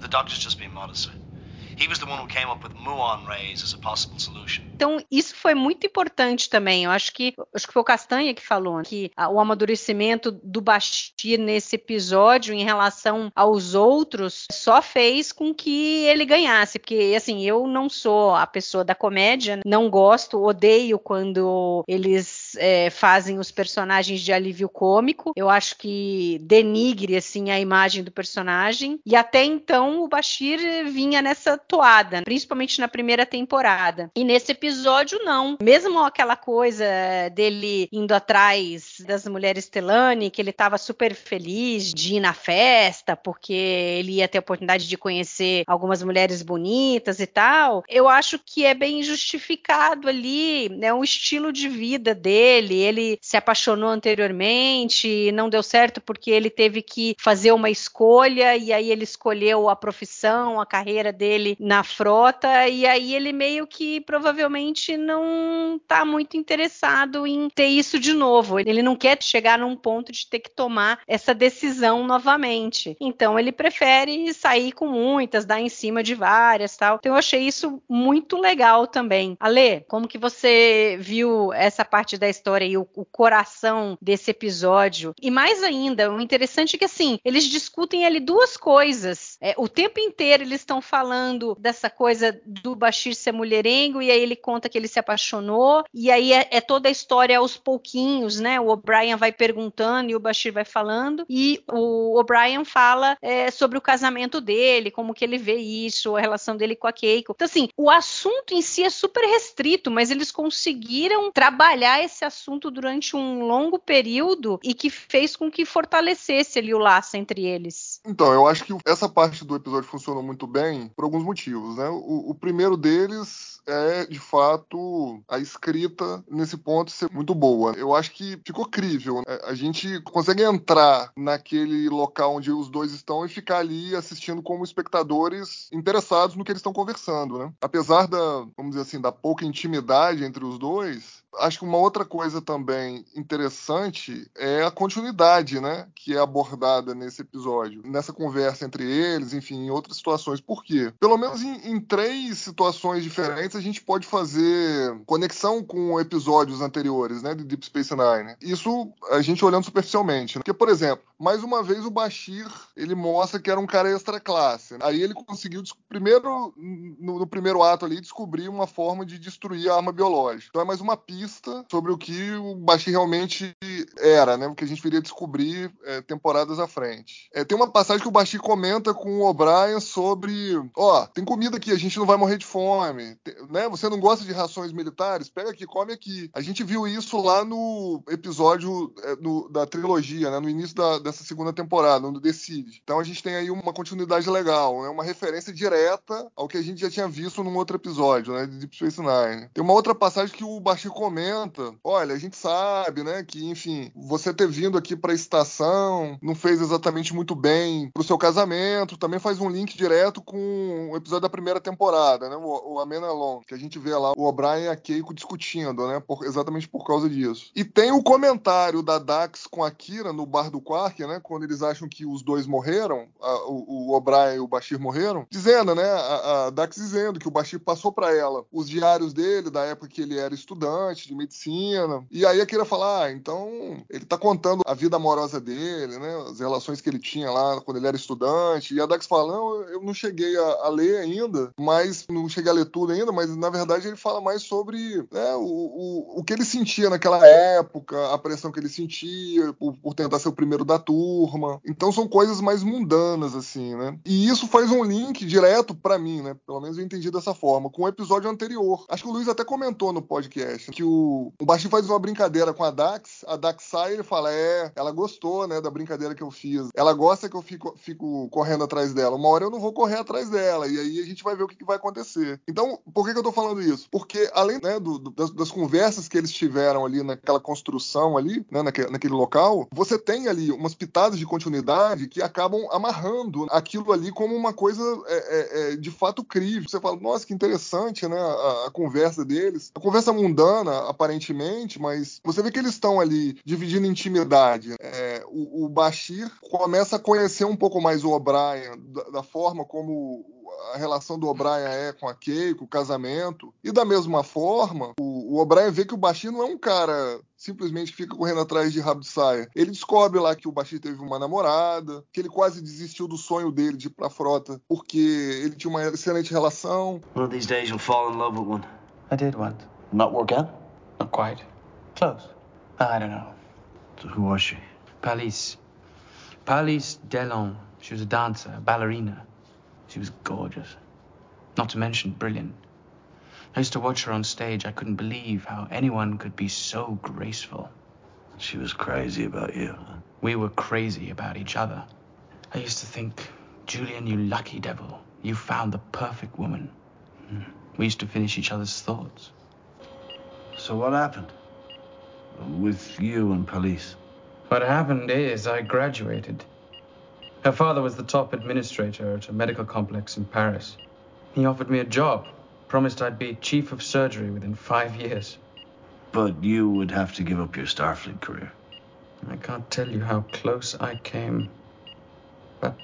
Speaker 7: The doctor's just being modest, sir.
Speaker 1: Então, isso foi muito importante também. Eu acho que acho que foi o Castanha que falou que o amadurecimento do Bashir nesse episódio em relação aos outros só fez com que ele ganhasse, porque assim, eu não sou a pessoa da comédia, não gosto, odeio quando eles é, fazem os personagens de alívio cômico. Eu acho que denigre assim a imagem do personagem. E até então o Bashir vinha nessa toada, principalmente na primeira temporada. E nesse episódio, não. Mesmo aquela coisa dele indo atrás das mulheres Telani, que ele estava super feliz de ir na festa, porque ele ia ter a oportunidade de conhecer algumas mulheres bonitas e tal, eu acho que é bem justificado ali, né, um estilo de vida dele. Ele se apaixonou anteriormente, não deu certo porque ele teve que fazer uma escolha e aí ele escolheu a profissão, a carreira dele na frota, e aí ele meio que provavelmente não tá muito interessado em ter isso de novo. Ele não quer chegar num ponto de ter que tomar essa decisão novamente. Então ele prefere sair com muitas, dar em cima de várias, tal. Então eu achei isso muito legal também. Ale, como que você viu essa parte da história e o, o coração desse episódio? E mais ainda, o interessante é que assim, eles discutem ali duas coisas. É, o tempo inteiro eles estão falando dessa coisa do Bashir ser mulherengo, e aí ele conta que ele se apaixonou, e aí é, é toda a história aos pouquinhos, né? O O'Brien vai perguntando e o Bashir vai falando, e o O'Brien fala é, sobre o casamento dele, como que ele vê isso, a relação dele com a Keiko. Então, assim, o assunto em si é super restrito, mas eles conseguiram trabalhar esse assunto durante um longo período e que fez com que fortalecesse ali o laço entre eles.
Speaker 2: Então, eu acho que essa parte do episódio funcionou muito bem por alguns motivos, né? O, o primeiro deles é, de fato, a escrita nesse ponto ser muito boa. Eu acho que ficou crível. Né? A gente consegue entrar naquele local onde os dois estão e ficar ali assistindo como espectadores interessados no que eles estão conversando, né? Apesar da, vamos dizer assim, da pouca intimidade entre os dois, acho que uma outra coisa também interessante é a continuidade, né, que é abordada nesse episódio, nessa conversa entre eles, enfim, em outras situações. Por quê? Pelo menos em, em três situações diferentes a gente pode fazer conexão com episódios anteriores, né, de Deep Space Nine. Isso a gente olhando superficialmente, né? porque por exemplo, mais uma vez o Bashir ele mostra que era um cara extra classe. Aí ele conseguiu primeiro no, no primeiro ato ali descobrir uma forma de destruir a arma biológica. Então é mais uma pista sobre o que o Bashir realmente era, né? O que a gente viria descobrir é, temporadas à frente. É, tem uma passagem que o Bashir comenta com o O'Brien sobre: ó, tem comida aqui, a gente não vai morrer de fome, né? Você não gosta de rações militares? Pega aqui, come aqui. A gente viu isso lá no episódio é, no, da trilogia, né? No início da, dessa segunda temporada, no Decide. Então a gente tem aí uma continuidade legal, né? Uma referência direta ao que a gente já tinha visto num outro episódio, né? De Deep Space Nine. Tem uma outra passagem que o Bashir comenta olha, a gente sabe, né, que, enfim, você ter vindo aqui pra estação não fez exatamente muito bem pro seu casamento. Também faz um link direto com o episódio da primeira temporada, né, o, o Amenalon, que a gente vê lá o O'Brien e a Keiko discutindo, né, por, exatamente por causa disso. E tem o comentário da Dax com a Kira no bar do Quark, né, quando eles acham que os dois morreram, a, o, o O'Brien e o Bashir morreram, dizendo, né, a, a Dax dizendo que o Bashir passou para ela os diários dele da época que ele era estudante de medicina. E aí a Kira fala: ah, então ele tá contando a vida amorosa dele, né? As relações que ele tinha lá quando ele era estudante. E a Dax fala: não, eu não cheguei a, a ler ainda, mas não cheguei a ler tudo ainda, mas na verdade ele fala mais sobre né, o, o, o que ele sentia naquela época, a pressão que ele sentia por, por tentar ser o primeiro da turma. Então são coisas mais mundanas, assim, né? E isso faz um link direto para mim, né? Pelo menos eu entendi dessa forma, com o episódio anterior. Acho que o Luiz até comentou no podcast que o, o Basti faz uma brincadeira com a Dax, a Dax sai e ele fala: É, ela gostou, né, da brincadeira que eu fiz. Ela gosta que eu fico, fico correndo atrás dela. Uma hora eu não vou correr atrás dela, e aí a gente vai ver o que, que vai acontecer. Então, por que, eu tô falando isso? Porque além né, do, do, das, das, conversas que eles tiveram ali naquela construção ali, né, naquele, local, você tem ali umas pitadas de continuidade que acabam amarrando aquilo ali como uma coisa é, é, é, de fato crível. Você fala, nossa, que interessante, né? A, a, conversa deles. A conversa mundana, aparentemente, mas você vê que eles estão ali dividindo intimidade. É, o, o Bashir começa a conhecer um pouco mais o O'Brien, da, da forma como a relação do O'Brien é com a Keiko, o casamento. E da mesma forma, o, o O'Brien vê que o Bashir não é um cara simplesmente fica correndo atrás de rabo de saia. Ele descobre lá que o Bashir teve uma namorada, que ele quase desistiu do sonho dele de ir pra frota porque ele tinha uma excelente relação.
Speaker 7: One of these days you'll fall in love with one.
Speaker 8: I did once.
Speaker 7: Not work out?
Speaker 8: Not quite. Close. I don't know.
Speaker 7: So who was she?
Speaker 8: Palisse. Palisse Delon. She was a dancer, a ballerina. She was gorgeous. Not to mention brilliant. I used to watch her on stage. I couldn't believe how anyone could be so graceful.
Speaker 7: She was crazy about you.
Speaker 8: We were crazy about each other. I used to think, Julian, you lucky devil, you found the perfect woman. Hmm. We used to finish each other's thoughts.
Speaker 7: So what happened? With you and police?
Speaker 8: What happened is I graduated. Her father was the top administrator at a medical complex in Paris. He offered me a job, promised I'd be chief of surgery within five years.
Speaker 7: But you would have to give up your Starfleet career.
Speaker 8: I can't tell you how close I came. But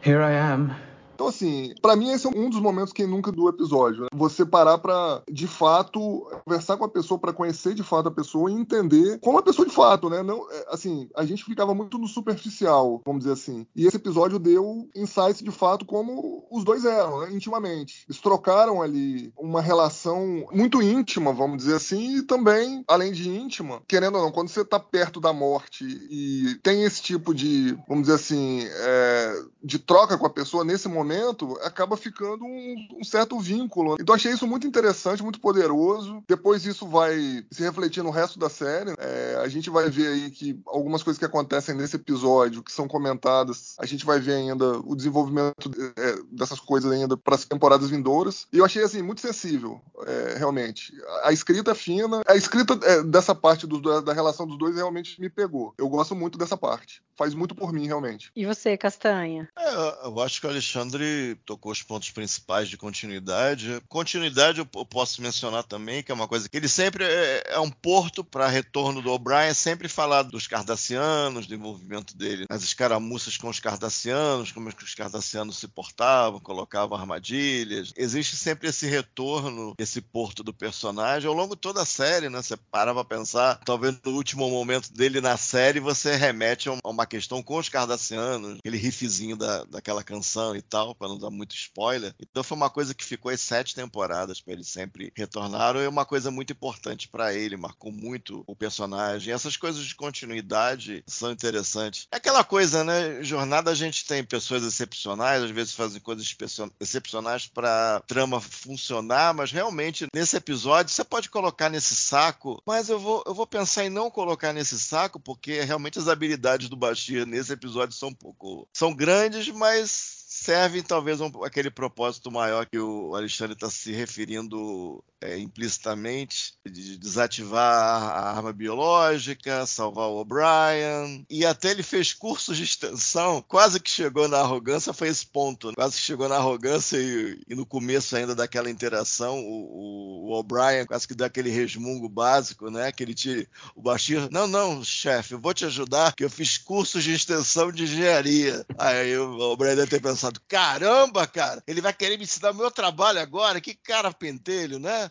Speaker 8: here I am.
Speaker 2: Então, assim, para mim esse é um dos momentos que nunca do episódio. Né? Você parar para de fato conversar com a pessoa, para conhecer de fato a pessoa e entender como a pessoa de fato, né? Não, é, assim, a gente ficava muito no superficial, vamos dizer assim. E esse episódio deu insights de fato como os dois eram, né? intimamente. Eles trocaram ali uma relação muito íntima, vamos dizer assim, e também, além de íntima, querendo ou não, quando você tá perto da morte e tem esse tipo de, vamos dizer assim, é, de troca com a pessoa nesse momento momento, acaba ficando um, um, certo vínculo. Então achei isso muito interessante, muito poderoso. Depois isso vai se refletir no resto da série. É, a gente vai ver aí que algumas coisas que acontecem nesse episódio, que são comentadas, a gente vai ver ainda o desenvolvimento é, dessas coisas ainda para as temporadas vindouras. E eu achei assim muito sensível, é, realmente. A, a, escrita fina, a escrita é, dessa parte dos, da relação dos dois realmente me pegou. Eu gosto muito dessa parte. Faz muito por mim, realmente.
Speaker 1: E você, Castanha?
Speaker 3: É, eu acho que o Alexandre tocou os pontos principais de continuidade. Continuidade eu posso mencionar também, que é uma coisa que ele sempre é, é um porto para retorno do O'Brien, sempre falar dos cardassianos, do envolvimento dele nas escaramuças com os cardassianos, como os cardassianos se portavam, colocavam armadilhas. Existe sempre esse retorno, esse porto do personagem ao longo de toda a série, né? Você para pra pensar, talvez no último momento dele na série você remete a uma questão com os cardassianos, aquele riffzinho da, daquela canção e tal, para não dar muito spoiler. Então foi uma coisa que ficou as sete temporadas para ele sempre retornar. E uma coisa muito importante para ele, marcou muito o personagem. Essas coisas de continuidade são interessantes. É aquela coisa, né? Jornada a gente tem pessoas excepcionais, às vezes fazem coisas excepcionais para trama funcionar, mas realmente nesse episódio você pode colocar nesse saco, mas eu vou, eu vou pensar em não colocar nesse saco porque realmente as habilidades do Bashir nesse episódio são um pouco são grandes, mas servem talvez um, aquele propósito maior que o Alexandre está se referindo é, implicitamente, de desativar a arma biológica, salvar o O'Brien, e até ele fez cursos de extensão, quase que chegou na arrogância, foi esse ponto, né? quase que chegou na arrogância e, e no começo ainda daquela interação, o, o O'Brien quase que dá aquele resmungo básico, né, que ele tira o Bashir, não, não, chefe, eu vou te ajudar, que eu fiz cursos de extensão de engenharia. Aí o O'Brien deve ter pensado, caramba, cara, ele vai querer me ensinar meu trabalho agora, que cara pentelho, né?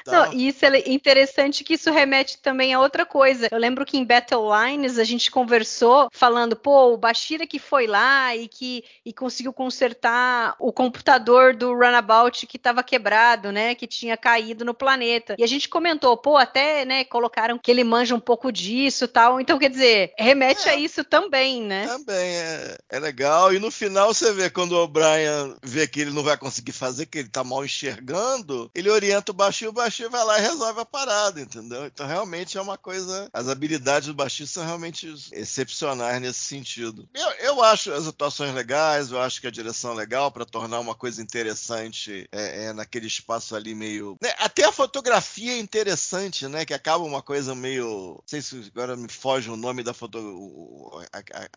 Speaker 1: Então... Não, e isso é interessante que isso remete também a outra coisa. Eu lembro que em Battle Lines a gente conversou falando, pô, o Bashira que foi lá e que e conseguiu consertar o computador do Runabout que estava quebrado, né, que tinha caído no planeta. E a gente comentou, pô, até, né, colocaram que ele manja um pouco disso, tal. Então, quer dizer, remete é, a isso também, né?
Speaker 3: Também é, é legal. E no final você vê quando o O'Brien vê que ele não vai conseguir fazer, que ele tá mal enxergando, ele orienta o Bashir o baixinho vai lá e resolve a parada, entendeu? Então realmente é uma coisa. As habilidades do baixinho são realmente excepcionais nesse sentido. Eu, eu acho as atuações legais, eu acho que a direção é legal para tornar uma coisa interessante é, é, naquele espaço ali meio. Né? Até a fotografia é interessante, né? Que acaba uma coisa meio. Não sei se agora me foge o nome da foto.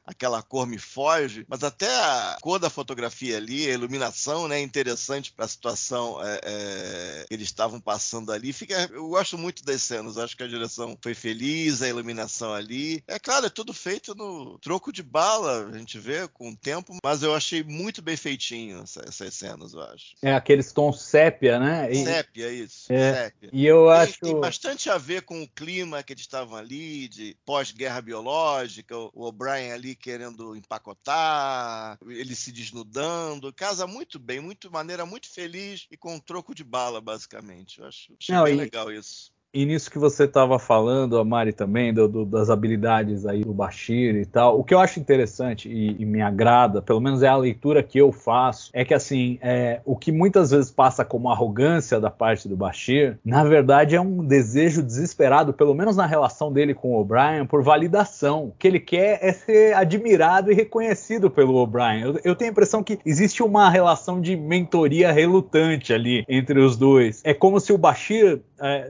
Speaker 3: Aquela cor me foge, mas até a cor da fotografia ali, a iluminação, né? É interessante para a situação é, é, que eles estavam passando passando ali. Fica, eu gosto muito das cenas. Acho que a direção foi feliz, a iluminação ali. É claro, é tudo feito no troco de bala, a gente vê com o tempo, mas eu achei muito bem feitinho essa, essas cenas, eu acho.
Speaker 4: É aqueles tons sépia, né?
Speaker 3: E... Sépia, isso.
Speaker 4: É.
Speaker 3: Sépia.
Speaker 4: E eu
Speaker 3: tem,
Speaker 4: acho.
Speaker 3: Tem bastante a ver com o clima que eles estavam ali, de pós-guerra biológica, o O'Brien ali querendo empacotar, ele se desnudando. Casa muito bem, muito maneira muito feliz e com um troco de bala, basicamente. Acho, achei Não, bem e, legal isso.
Speaker 4: E nisso que você estava falando, a Mari também, do, do, das habilidades aí do Bashir e tal, o que eu acho interessante e, e, me agrada, pelo menos é a leitura que eu faço, é que assim, é, o que muitas vezes passa como arrogância da parte do Bashir, na verdade é um desejo desesperado, pelo menos na relação dele com o O'Brien, por validação. O que ele quer é ser admirado e reconhecido pelo O'Brien. Eu, eu tenho a impressão que existe uma relação de mentoria relutante ali entre os dois. É como se o Bashir,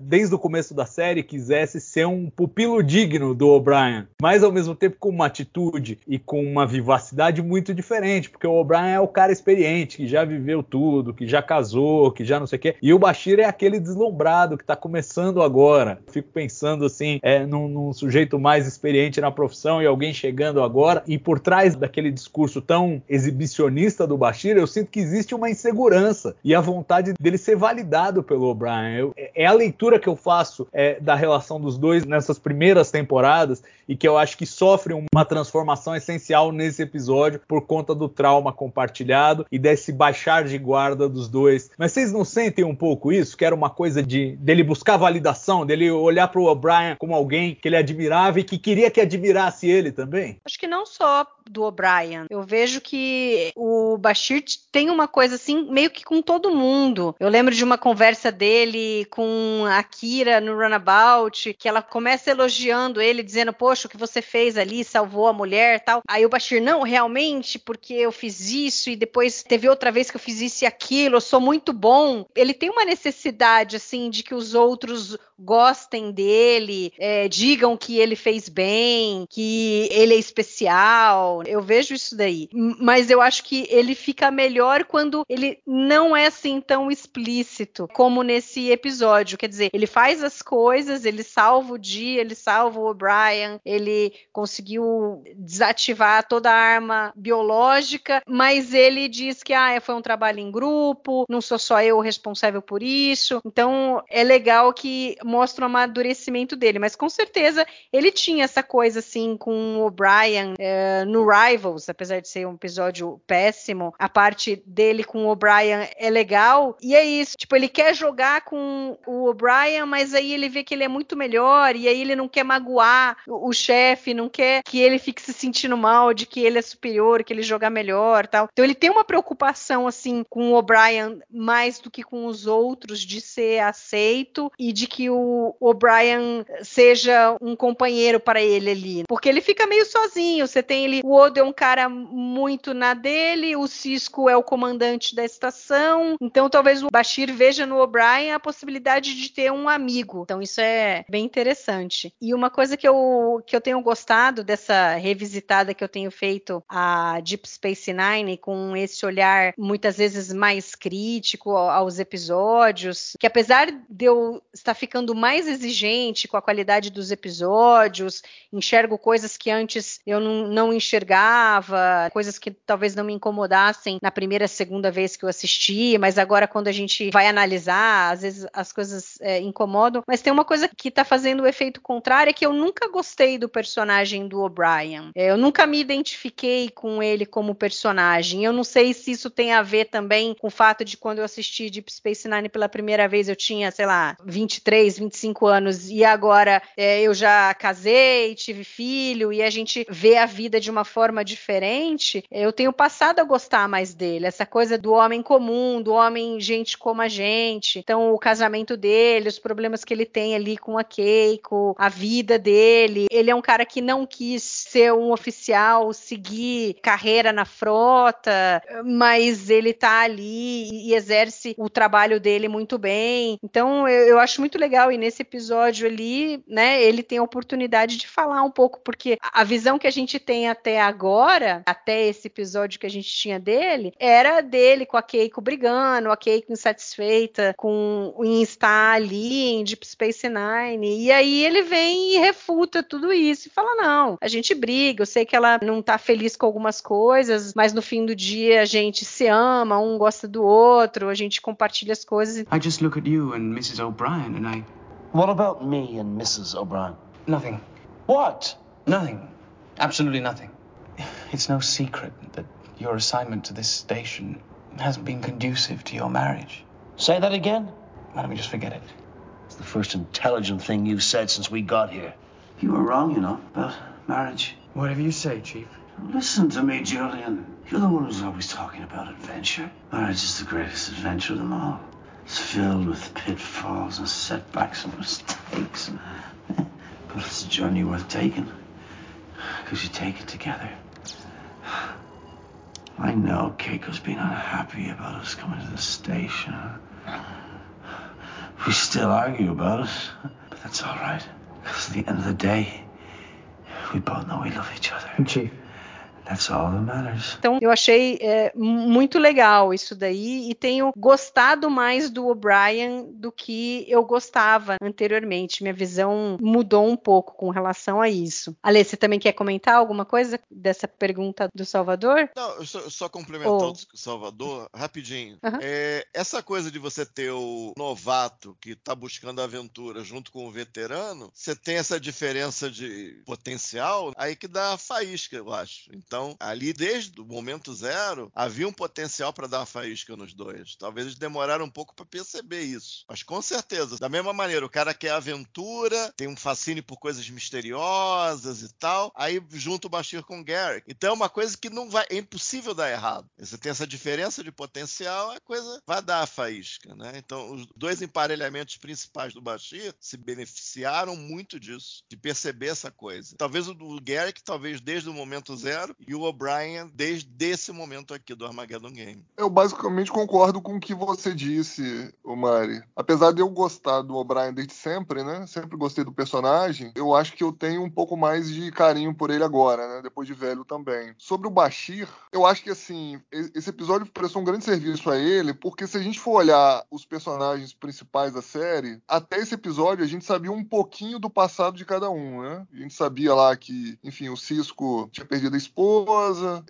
Speaker 4: desde o começo da série quisesse ser um pupilo digno do O'Brien, mas ao mesmo tempo com uma atitude e com uma vivacidade muito diferente, porque o O'Brien é o cara experiente, que já viveu tudo, que já casou, que já não sei o quê, e o Bashir é aquele deslumbrado que tá começando agora. Fico pensando assim, é, num, num sujeito mais experiente na profissão e alguém chegando agora, e por trás daquele discurso tão exibicionista do Bashir, eu sinto que existe uma insegurança e a vontade dele ser validado pelo O'Brien. É a leitura que eu faço é, da relação dos dois nessas primeiras temporadas e que eu acho que sofre uma transformação essencial nesse episódio por conta do trauma compartilhado e desse baixar de guarda dos dois. Mas vocês não sentem um pouco isso? Que era uma coisa de dele buscar validação, dele olhar para o O'Brien como alguém que ele admirava e que queria que admirasse ele também?
Speaker 1: Acho que não só do O'Brien. Eu vejo que o Bashir tem uma coisa assim, meio que com todo mundo. Eu lembro de uma conversa dele com a Kira no Runabout, que ela começa elogiando ele, dizendo: Poxa, o que você fez ali salvou a mulher tal. Aí o Bashir, não, realmente, porque eu fiz isso e depois teve outra vez que eu fiz isso e aquilo, eu sou muito bom. Ele tem uma necessidade, assim, de que os outros gostem dele, é, digam que ele fez bem, que ele é especial. Eu vejo isso daí. Mas eu acho que ele fica melhor quando ele não é assim tão explícito como nesse episódio. Quer dizer, ele faz as coisas, ele salva o dia, ele salva o O'Brien, ele conseguiu desativar toda a arma biológica, mas ele diz que ah, foi um trabalho em grupo, não sou só eu responsável por isso. Então é legal que mostra o amadurecimento dele, mas com certeza ele tinha essa coisa assim com o O'Brien é, no Rivals, apesar de ser um episódio péssimo, a parte dele com o O'Brien é legal, e é isso, tipo, ele quer jogar com o O'Brien, mas aí ele vê que ele é muito melhor, e aí ele não quer magoar o, o chefe, não quer que ele fique se sentindo mal de que ele é superior, que ele jogar melhor tal. Então ele tem uma preocupação assim com o O'Brien mais do que com os outros de ser aceito e de que o o O'Brien seja um companheiro para ele ali. Porque ele fica meio sozinho. Você tem ele, o o Odo é um cara muito na dele, o Cisco é o comandante da estação, então talvez o Bashir veja no O'Brien a possibilidade de ter um amigo. Então isso é bem interessante. E uma coisa que eu, que eu tenho gostado dessa revisitada que eu tenho feito a Deep Space Nine com esse olhar muitas vezes mais crítico aos episódios, que apesar de eu estar ficando mais exigente com a qualidade dos episódios, enxergo coisas que antes eu não, não enxergava, coisas que talvez não me incomodassem na primeira, segunda vez que eu assisti, mas agora quando a gente vai analisar, às vezes as coisas é, incomodam. Mas tem uma coisa que está fazendo o efeito contrário, é que eu nunca gostei do personagem do O'Brien. É, eu nunca me identifiquei com ele como personagem. Eu não sei se isso tem a ver também com o fato de quando eu assisti Deep Space Nine pela primeira vez, eu tinha, sei lá, 23, 25 anos, e agora é, eu já casei, tive filho, e a gente vê a vida de uma forma diferente. Eu tenho passado a gostar mais dele, essa coisa do homem comum, do homem gente como a gente. Então, o casamento dele, os problemas que ele tem ali com a Keiko, a vida dele. Ele é um cara que não quis ser um oficial, seguir carreira na frota, mas ele tá ali e exerce o trabalho dele muito bem. Então eu, eu acho muito legal e nesse episódio ali, né, ele tem a oportunidade de falar um pouco porque a visão que a gente tem até agora, até esse episódio que a gente tinha dele, era dele com a Keiko brigando, a Keiko insatisfeita com em estar ali em Deep Space Nine. E aí ele vem e refuta tudo isso e fala: não, a gente briga, eu sei que ela não tá feliz com algumas coisas, mas no fim do dia a gente se ama, um gosta do outro, a gente compartilha as coisas.
Speaker 8: I just look at you and Mrs. O'Brien and I.
Speaker 7: What about me and Mrs. O'Brien?
Speaker 8: Nothing.
Speaker 7: What?
Speaker 8: Nothing. Absolutely nothing. It's no secret that your assignment to this station hasn't been conducive to your marriage.
Speaker 7: Say that again?
Speaker 8: Why don't we just forget it?
Speaker 7: It's the first intelligent thing you've said since we got here.
Speaker 9: You were wrong, you know, about marriage.
Speaker 8: Whatever you say, Chief.
Speaker 9: Listen to me, Julian. You're the one who's always talking about adventure. Marriage is the greatest adventure of them all. It's filled with pitfalls and setbacks and mistakes. But it's a journey worth taking. Because you take it together. I know Keiko's been unhappy about us coming to the station. We still argue about it, but that's all right. Because at the end of the day, we both know we love each other.
Speaker 8: Chief.
Speaker 9: That's all that matters.
Speaker 1: Então eu achei é, muito legal isso daí e tenho gostado mais do O'Brien do que eu gostava anteriormente. Minha visão mudou um pouco com relação a isso. Alê, você também quer comentar alguma coisa dessa pergunta do Salvador?
Speaker 3: Não, eu só, só complementar
Speaker 1: Oh.
Speaker 3: o Salvador rapidinho. É, essa coisa de você ter o novato que está buscando aventura junto com o veterano, você tem essa diferença de potencial, aí que dá a faísca, eu acho. Então, ali desde o momento zero, havia um potencial para dar uma faísca nos dois. Talvez eles demoraram um pouco para perceber isso. Mas com certeza, da mesma maneira, o cara quer aventura, tem um fascínio por coisas misteriosas e tal, aí junta o Bashir com o Garrick. Então é uma coisa que não vai, é impossível dar errado. Você tem essa diferença de potencial, a coisa vai dar a faísca, né? Então os dois emparelhamentos principais do Bashir se beneficiaram muito disso, de perceber essa coisa. Talvez o do Garrick, talvez desde o momento zero, e o O'Brien desde esse momento aqui do Armageddon Game.
Speaker 2: Eu basicamente concordo com o que você disse, o Mari. Apesar de eu gostar do O'Brien desde sempre, né? Sempre gostei do personagem. Eu acho que eu tenho um pouco mais de carinho por ele agora, né? Depois de velho também. Sobre o Bashir, eu acho que assim, esse episódio prestou um grande serviço a ele, porque se a gente for olhar os personagens principais da série, até esse episódio a gente sabia um pouquinho do passado de cada um, né? A gente sabia lá que, enfim, o Cisco tinha perdido a esposa,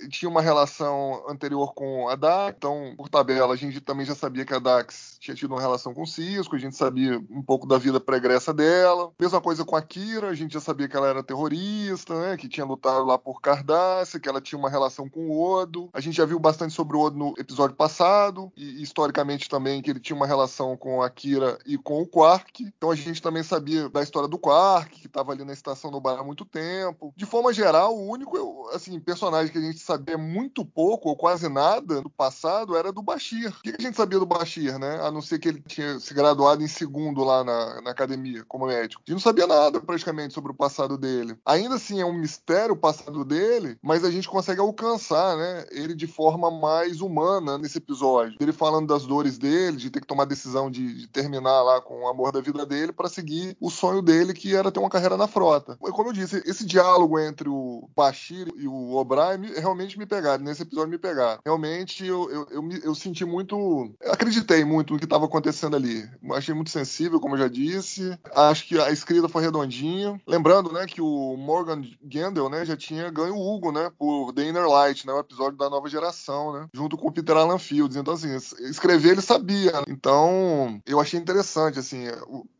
Speaker 2: e tinha uma relação anterior com a Dax, então, por tabela, a gente também já sabia que a Dax tinha tido uma relação com o Cisco, a gente sabia um pouco da vida pregressa dela. Mesma coisa com a Kira, a gente já sabia que ela era terrorista, né? Que tinha lutado lá por Cardácia, que ela tinha uma relação com o Odo. A gente já viu bastante sobre o Odo no episódio passado, e historicamente também que ele tinha uma relação com a Kira e com o Quark. Então a gente também sabia da história do Quark, que estava ali na estação do bar há muito tempo. De forma geral, o único, assim, personagem que a gente sabia muito pouco ou quase nada do passado era do Bashir. O que a gente sabia do Bashir, né? A não ser que ele tinha se graduado em segundo lá na, na academia como médico. A gente não sabia nada praticamente sobre o passado dele. Ainda assim é um mistério o passado dele, mas a gente consegue alcançar, né? Ele de forma mais humana nesse episódio. Ele falando das dores dele, de ter que tomar a decisão de, de terminar lá com o amor da vida dele para seguir o sonho dele, que era ter uma carreira na frota. Como eu disse, esse diálogo entre o Bashir e o O'Brien realmente me pegaram. Nesse episódio me pegaram. Realmente eu, eu, eu, eu senti muito. Acreditei muito no que estava acontecendo ali. Achei muito sensível, como eu já disse. Acho que a escrita foi redondinha. Lembrando, né, que o Morgan Gendel, né, já tinha ganho o Hugo, né, por The Inner Light, né, o episódio da nova geração, né, junto com o Peter Alan Fields. Então, assim, escrever ele sabia. Né? Então, eu achei interessante, assim.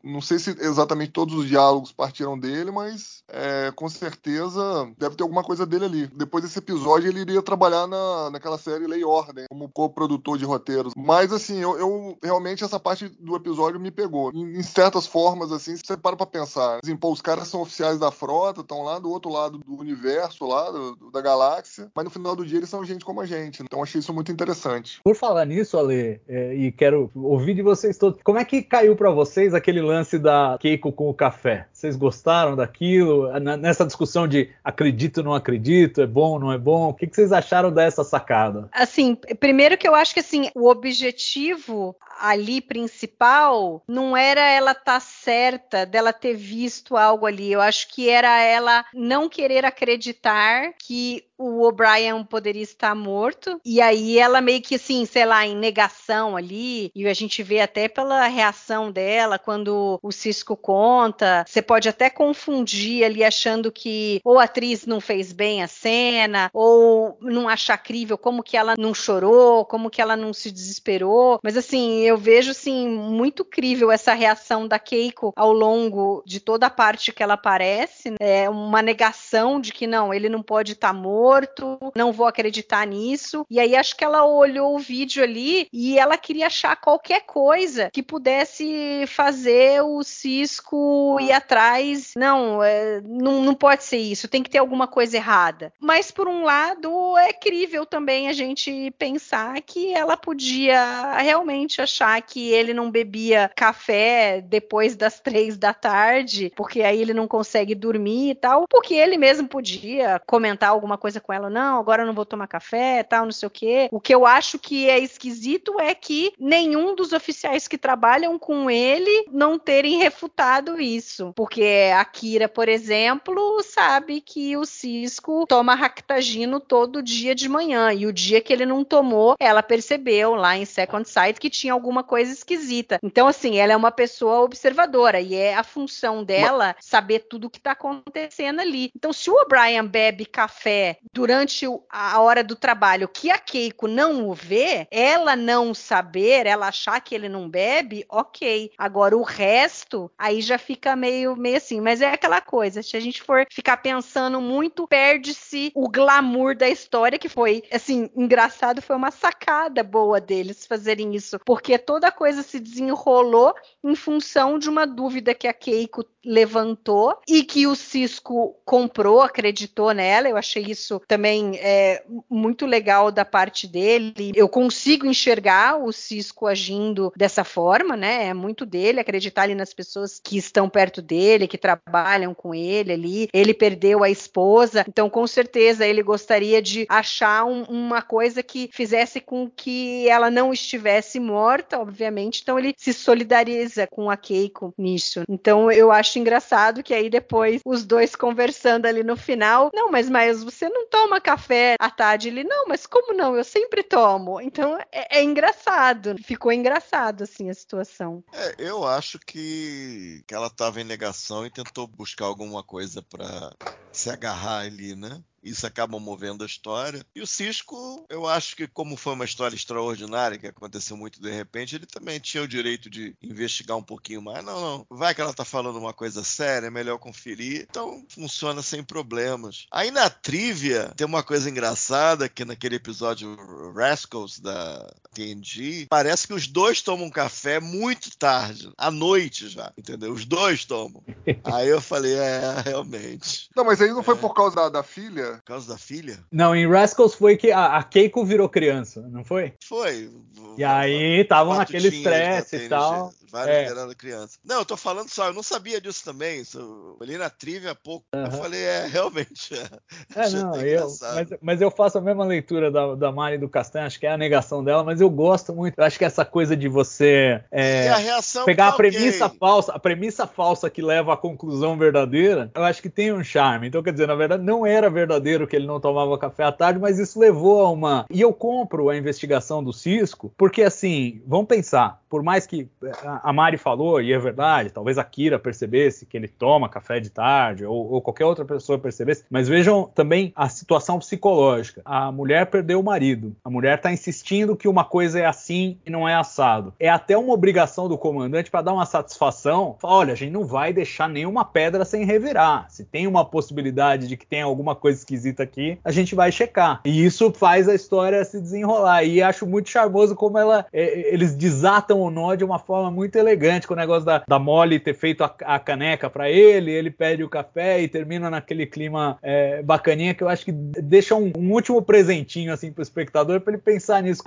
Speaker 2: Não sei se exatamente todos os diálogos partiram dele, mas é, com certeza deve ter alguma coisa dele ali. Depois desse episódio, ele iria trabalhar na, naquela série Lei e Ordem, como co-produtor de roteiros. Mas, assim, eu, eu, realmente essa parte do episódio me pegou. Em, em certas formas, assim, você para pra pensar. Assim, pô, os caras são oficiais da frota, estão lá do outro lado do universo, lá do, da galáxia, mas no final do dia eles são gente como a gente. Então, achei isso muito interessante.
Speaker 4: Por falar nisso, Ale, é, e quero ouvir de vocês todos, como é que caiu para vocês aquele lance da Keiko com o café? Vocês gostaram daquilo? Nessa discussão de acredito, não acredito, é bom, não é bom? O que, que vocês acharam dessa sacada?
Speaker 1: Assim, primeiro que eu acho que assim, o objetivo ali principal não era ela estar tá certa dela ter visto algo ali. Eu acho que era ela não querer acreditar que o O'Brien poderia estar morto. E aí ela meio que assim, sei lá, em negação ali. E a gente vê até pela reação dela quando o Cisco conta. Você pode até confundir ali achando que ou a atriz não fez bem a cena, ou não achar crível como que ela não chorou, como que ela não se desesperou. Mas assim, eu vejo assim muito crível essa reação da Keiko ao longo de toda a parte que ela aparece. Né? É uma negação de que não, ele não pode estar tá morto não vou acreditar nisso. E aí acho que ela olhou o vídeo ali e ela queria achar qualquer coisa que pudesse fazer o Cisco ir atrás. Não, é, não, não pode ser isso, tem que ter alguma coisa errada. Mas por um lado é crível também a gente pensar que ela podia realmente achar que ele não bebia café depois das três da tarde, porque aí ele não consegue dormir e tal, porque ele mesmo podia comentar alguma coisa com ela, não, agora eu não vou tomar café, tal, não sei o quê. O que eu acho que é esquisito é que nenhum dos oficiais que trabalham com ele não terem refutado isso. Porque a Kira, por exemplo, sabe que o Cisco toma ractagino todo dia de manhã. E o dia que ele não tomou, ela percebeu lá em Second Sight que tinha alguma coisa esquisita. Então, assim, ela é uma pessoa observadora e é a função dela saber tudo o que está acontecendo ali. Então, se o O'Brien bebe café durante a hora do trabalho que a Keiko não o vê, ela não saber, ela achar que ele não bebe, ok. Agora o resto, aí já fica meio, meio assim. Mas é aquela coisa, se a gente for ficar pensando muito, perde-se o glamour da história, que foi, assim, engraçado, foi uma sacada boa deles fazerem isso, porque toda a coisa se desenrolou em função de uma dúvida que a Keiko levantou e que o Cisco comprou, acreditou nela. Eu achei isso também é muito legal da parte dele. Eu consigo enxergar o Cisco agindo dessa forma, né? É muito dele acreditar ali nas pessoas que estão perto dele, que trabalham com ele ali. Ele perdeu a esposa, então com certeza ele gostaria de achar um, uma coisa que fizesse com que ela não estivesse morta, obviamente. Então ele se solidariza com a Keiko nisso. Então eu acho engraçado que aí depois os dois conversando ali no final, não, mas mas você não toma café à tarde. Ele, não, mas como não? Eu sempre tomo. Então é, é engraçado. Ficou engraçado, assim, a situação.
Speaker 3: É, eu acho que, que ela estava em negação e tentou buscar alguma coisa para se agarrar ali, né? Isso acaba movendo a história. E o Cisco, eu acho que, como foi uma história extraordinária, que aconteceu muito de repente, ele também tinha o direito de investigar um pouquinho mais. Não, não. Vai que ela tá falando uma coisa séria, é melhor conferir. Então, funciona sem problemas. Aí na trivia, tem uma coisa engraçada que naquele episódio Rascals da TNG, parece que os dois tomam café muito tarde, à noite já, entendeu? Os dois tomam. Aí eu falei, é, realmente.
Speaker 2: Não, mas aí não foi é. por causa da, da filha
Speaker 3: Por causa da filha?
Speaker 4: Não, em Rascals foi que a, a Keiko virou criança, não foi?
Speaker 3: Foi.
Speaker 4: E aí estavam naquele estresse e tal.
Speaker 3: Várias
Speaker 4: É.
Speaker 3: gerando criança. Não, eu tô falando só, eu não sabia disso também. Isso, eu olhei na trivia há pouco. Eu
Speaker 4: Aham.
Speaker 3: falei, é, realmente. É,
Speaker 4: É, não, eu, mas, mas eu faço a mesma leitura da, da Mari do Castanho, acho que é a negação dela, mas eu gosto muito. Eu acho que essa coisa de você é,
Speaker 3: a
Speaker 4: pegar a
Speaker 3: tá
Speaker 4: premissa falsa, a premissa falsa que leva à conclusão verdadeira, eu acho que tem um charme. Então, quer dizer, na verdade, não era verdadeiro que ele não tomava café à tarde, mas isso levou a uma. E eu compro a investigação do Cisco, porque assim, vamos pensar, por mais que a a Mari falou, e é verdade, talvez a Kira percebesse que ele toma café de tarde, ou, ou qualquer outra pessoa percebesse, mas vejam também a situação psicológica. A mulher perdeu o marido, a mulher está insistindo que uma coisa é assim e não é assado. É até uma obrigação do comandante para dar uma satisfação. Fala, Olha, a gente não vai deixar nenhuma pedra sem revirar. Se tem uma possibilidade de que tenha alguma coisa esquisita aqui, a gente vai checar. E isso faz a história se desenrolar. E acho muito charmoso como ela, é, eles desatam o nó de uma forma muito elegante, com o negócio da, da Molly ter feito a, a caneca para ele, ele pede o café e termina naquele clima é, bacaninha que eu acho que deixa um, um último presentinho assim pro espectador para ele pensar nisso.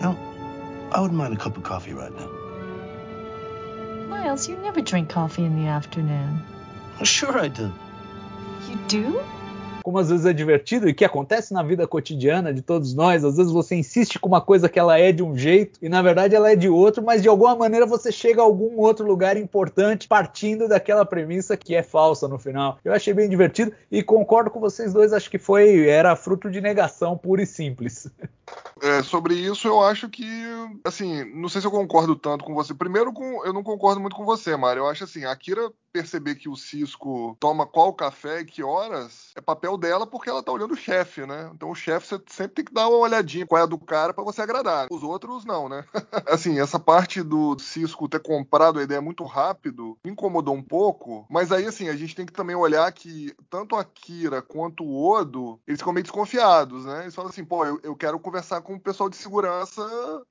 Speaker 9: No, I wouldn't mind a cup of coffee right now.
Speaker 10: Miles, you never drink coffee in the afternoon.
Speaker 9: Sure I do.
Speaker 10: You do?
Speaker 4: Como às vezes é divertido e que acontece na vida cotidiana de todos nós. Às vezes você insiste com uma coisa que ela é de um jeito e na verdade ela é de outro, mas de alguma maneira você chega a algum outro lugar importante partindo daquela premissa que é falsa no final. Eu achei bem divertido e concordo com vocês dois, acho que foi era fruto de negação pura e simples.
Speaker 2: É, sobre isso, eu acho que, assim, não sei se eu concordo tanto com você. Primeiro, com, eu não concordo muito com você, Mário. Eu acho assim, a Kira perceber que o Cisco toma qual café e que horas é papel dela porque ela tá olhando o chefe, né? Então o chefe você sempre tem que dar uma olhadinha qual é a do cara para você agradar. Os outros não, né? assim, essa parte do Cisco ter comprado a ideia muito rápido me incomodou um pouco, mas aí assim, a gente tem que também olhar que tanto a Kira quanto o Odo, eles ficam meio desconfiados, né? Eles falam assim, pô, eu, eu quero conversar com o pessoal de segurança,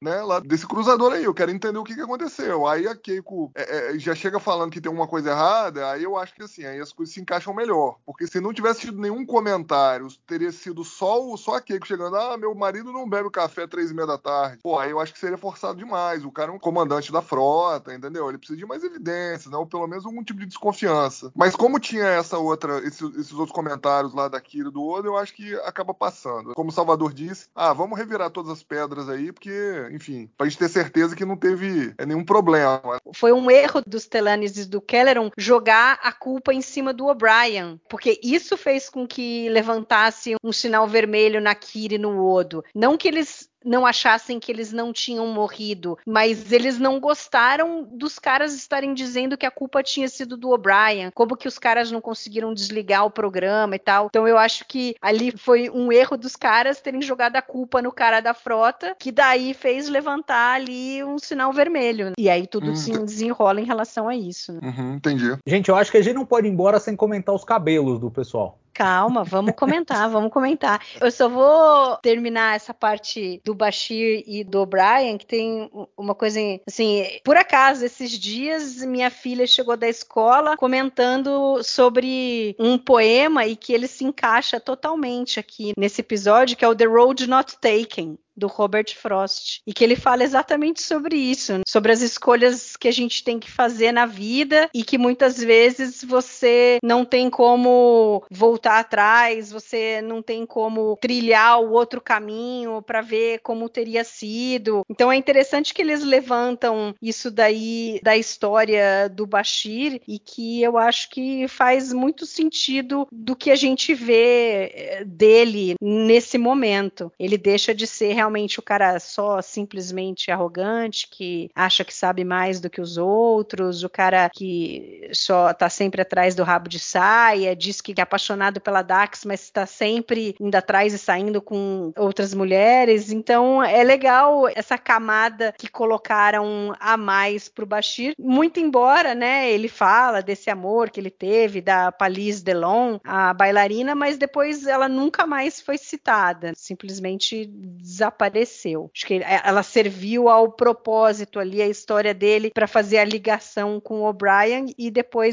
Speaker 2: né, lá desse cruzador aí, eu quero entender o que, que aconteceu. Aí a Keiko é, é, já chega falando que tem uma coisa errada, aí eu acho que assim, aí as coisas se encaixam melhor. Porque se não tivesse tido nenhum comentário, teria sido só, só a Keiko chegando, ah, meu marido não bebe café três e meia da tarde. Pô, aí eu acho que seria forçado demais. O cara é um comandante da frota, entendeu? Ele precisa de mais evidências, né? Ou pelo menos algum tipo de desconfiança. Mas como tinha essa outra, esses, esses outros comentários lá da Kira do Odo, eu acho que acaba passando. Como o Salvador disse, ah, vamos revirar todas as pedras aí, porque, enfim, pra gente ter certeza que não teve é, nenhum problema.
Speaker 1: Foi um erro dos Telanes do Kelleron jogar a culpa em cima do O'Brien, porque isso fez com que levantasse um sinal vermelho na Kira e no Odo. Não que eles não achassem que eles não tinham morrido, mas eles não gostaram dos caras estarem dizendo que a culpa tinha sido do O'Brien, como que os caras não conseguiram desligar o programa e tal. Então eu acho que ali foi um erro dos caras terem jogado a culpa no cara da frota, que daí fez levantar ali um sinal vermelho. E aí tudo
Speaker 2: Hum,
Speaker 1: se desenrola em relação a isso. Né?
Speaker 2: Uhum, entendi.
Speaker 4: Gente, eu acho que a gente não pode ir embora sem comentar os cabelos do pessoal.
Speaker 1: Calma, vamos comentar, vamos comentar. Eu só vou terminar essa parte do Bashir e do O'Brien, que tem uma coisa assim, por acaso, esses dias minha filha chegou da escola comentando sobre um poema e que ele se encaixa totalmente aqui nesse episódio, que é o The Road Not Taken do Robert Frost e que ele fala exatamente sobre isso, sobre as escolhas que a gente tem que fazer na vida e que muitas vezes você não tem como voltar atrás, você não tem como trilhar o outro caminho para ver como teria sido. Então é interessante que eles levantam isso daí da história do Bashir e que eu acho que faz muito sentido do que a gente vê eh, dele nesse momento. Ele deixa de ser realmente o cara só simplesmente arrogante, que acha que sabe mais do que os outros, o cara que só tá sempre atrás do rabo de saia, diz que é apaixonado pela Dax, mas está sempre indo atrás e saindo com outras mulheres. Então é legal essa camada que colocaram a mais pro Bashir, muito embora, né, ele fala desse amor que ele teve da Palise Delon, a bailarina, mas depois ela nunca mais foi citada, simplesmente desapareceu. Acho que ela serviu ao propósito ali, a história dele, para fazer a ligação com o O'Brien e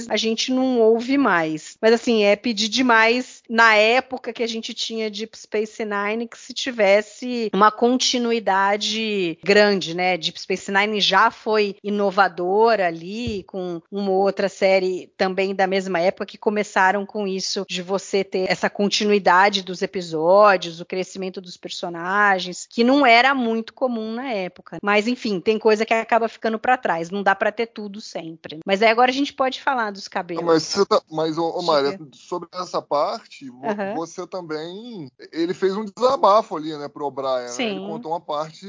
Speaker 1: a gente não ouve mais. Mas assim, é pedir demais na época que a gente tinha Deep Space Nine que se tivesse uma continuidade grande, né? Deep Space Nine já foi inovadora ali, com uma outra série também da mesma época que começaram com isso de você ter essa continuidade dos episódios, o crescimento dos personagens, que não era muito comum na época. Mas enfim, tem coisa que acaba ficando para trás, não dá para ter tudo sempre. Mas aí agora a gente pode falar dos cabelos.
Speaker 2: Mas, você tá, mas ô, ô Maria, sobre essa parte, uhum. você também. Ele fez um desabafo ali, né, pro O'Brien. Né? Ele contou uma parte,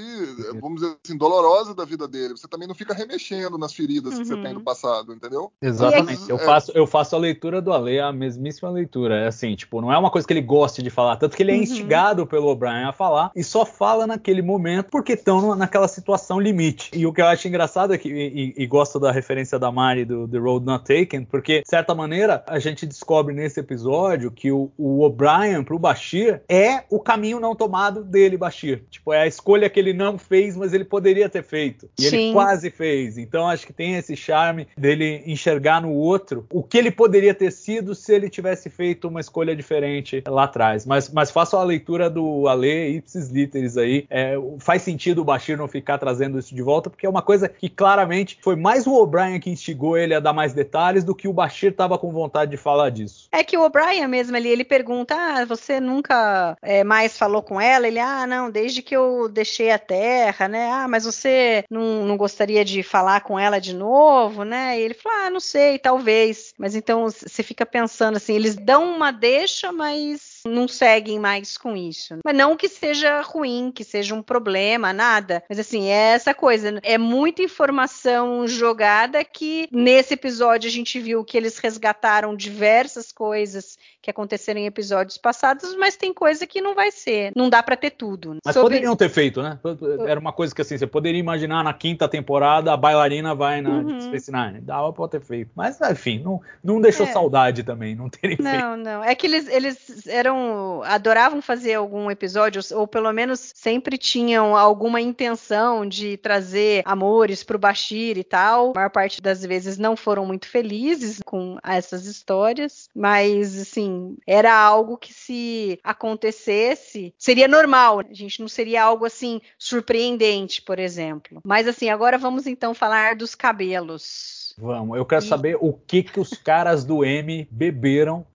Speaker 2: vamos dizer assim, dolorosa da vida dele. Você também não fica remexendo nas feridas uhum. que você tem do passado, entendeu?
Speaker 4: Exatamente. Mas, eu, é... faço, eu faço a leitura do Ale, a mesmíssima leitura. É assim, tipo, não é uma coisa que ele goste de falar, tanto que ele é uhum. instigado pelo O'Brien a falar e só fala naquele momento porque estão naquela situação limite. E o que eu acho engraçado é que, e, e gosto da referência da Mari do The Road Not Taken, porque, de certa maneira, a gente descobre nesse episódio que o, o O'Brien pro Bashir é o caminho não tomado dele, Bashir. Tipo, é a escolha que ele não fez, mas ele poderia ter feito. E Sim. ele quase fez. Então acho que tem esse charme dele enxergar no outro o que ele poderia ter sido se ele tivesse feito uma escolha diferente lá atrás. Mas, mas faço a leitura do Ale Ipsis Literis aí. É, faz sentido o Bashir não ficar trazendo isso de volta, porque é uma coisa que claramente foi mais o O'Brien que instigou ele a dar mais detalhes do que o Bashir estava com vontade de falar disso.
Speaker 1: É que o O'Brien mesmo ali, ele pergunta: ah, você nunca é, mais falou com ela? Ele, ah, não, desde que eu deixei a Terra, né? Ah, mas você não, não gostaria de falar com ela de novo, né? E ele falou: ah, não sei, talvez. Mas então você fica pensando assim, eles dão uma deixa, mas não seguem mais com isso. Mas não que seja ruim, que seja um problema, nada. Mas assim, é essa coisa. É muita informação jogada que nesse episódio a gente viu que eles resgataram diversas coisas que aconteceram em episódios passados, mas tem coisa que não vai ser. Não dá para ter tudo.
Speaker 4: Mas Sobre... poderiam ter feito, né? Era uma coisa que assim, você poderia imaginar na quinta temporada a bailarina vai na uhum. Space Nine. Dava pra ter feito. Mas, enfim, não, não deixou é. saudade também, não terem
Speaker 1: não,
Speaker 4: feito.
Speaker 1: Não, não. É que eles, eles eram. Adoravam fazer algum episódio, ou pelo menos sempre tinham alguma intenção de trazer amores pro Bashir e tal. A maior parte das vezes não foram muito felizes com essas histórias. Mas, assim, assim, era algo que se acontecesse, seria normal. A gente não seria algo assim surpreendente, por exemplo. Mas assim, agora vamos então falar dos cabelos.
Speaker 4: Vamos, eu quero e... saber o que que os caras do M beberam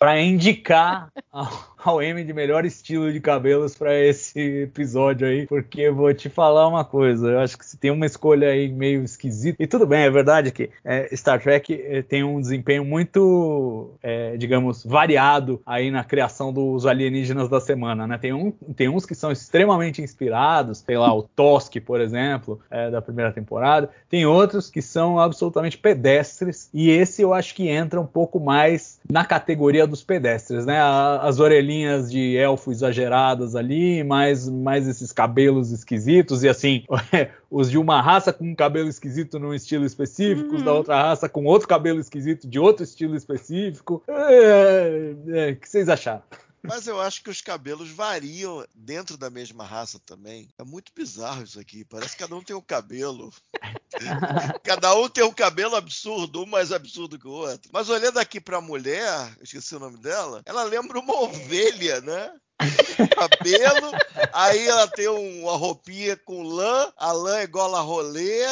Speaker 4: para indicar ao M de melhor estilo de cabelos para esse episódio aí, porque vou te falar uma coisa, eu acho que se tem uma escolha aí meio esquisita, e tudo bem, é verdade que é, Star Trek é, tem um desempenho muito, é, digamos, variado aí na criação dos alienígenas da semana, né? Tem, um, tem uns que são extremamente inspirados, sei lá, o Tosk, por exemplo, é, da primeira temporada, tem outros que são absolutamente pedestres, e esse eu acho que entra um pouco mais na categoria dos pedestres, né? As orelhinhas linhas de elfo exageradas ali, mais, mais esses cabelos esquisitos, e assim, os de uma raça com um cabelo esquisito num estilo específico, uhum. os da uhum. outra raça com outro cabelo esquisito de outro estilo específico. É, é, o que vocês acharam?
Speaker 3: Mas eu acho que os cabelos variam dentro da mesma raça também. É muito bizarro isso aqui. Parece que cada um tem um cabelo. cada um tem um cabelo absurdo, um mais absurdo que o outro. Mas olhando aqui para a mulher, esqueci o nome dela, ela lembra uma ovelha, né? cabelo, aí ela tem uma roupinha com lã, a lã é igual a rolê.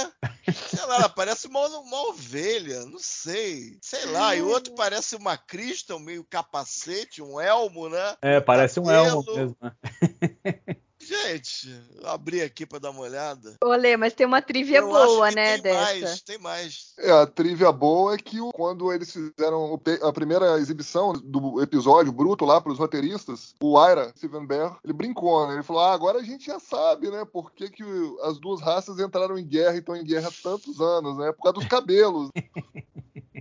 Speaker 3: Sei lá, ela parece uma, uma ovelha, não sei. Sei lá, e o outro parece uma crista, um meio capacete, um elmo, né?
Speaker 4: É, parece um elmo mesmo. Né?
Speaker 3: Gente, eu abri aqui para dar uma olhada.
Speaker 1: Olê, mas tem uma trivia eu boa, né,
Speaker 3: tem
Speaker 1: dessa.
Speaker 3: Mais, tem mais.
Speaker 2: É, a trivia boa é que quando eles fizeram a primeira exibição do episódio bruto lá para os roteiristas, o Ira, Steven Bear, ele brincou, né? Ele falou: ah, agora a gente já sabe, né? Por que, que as duas raças entraram em guerra e estão em guerra há tantos anos, né? Por causa dos cabelos.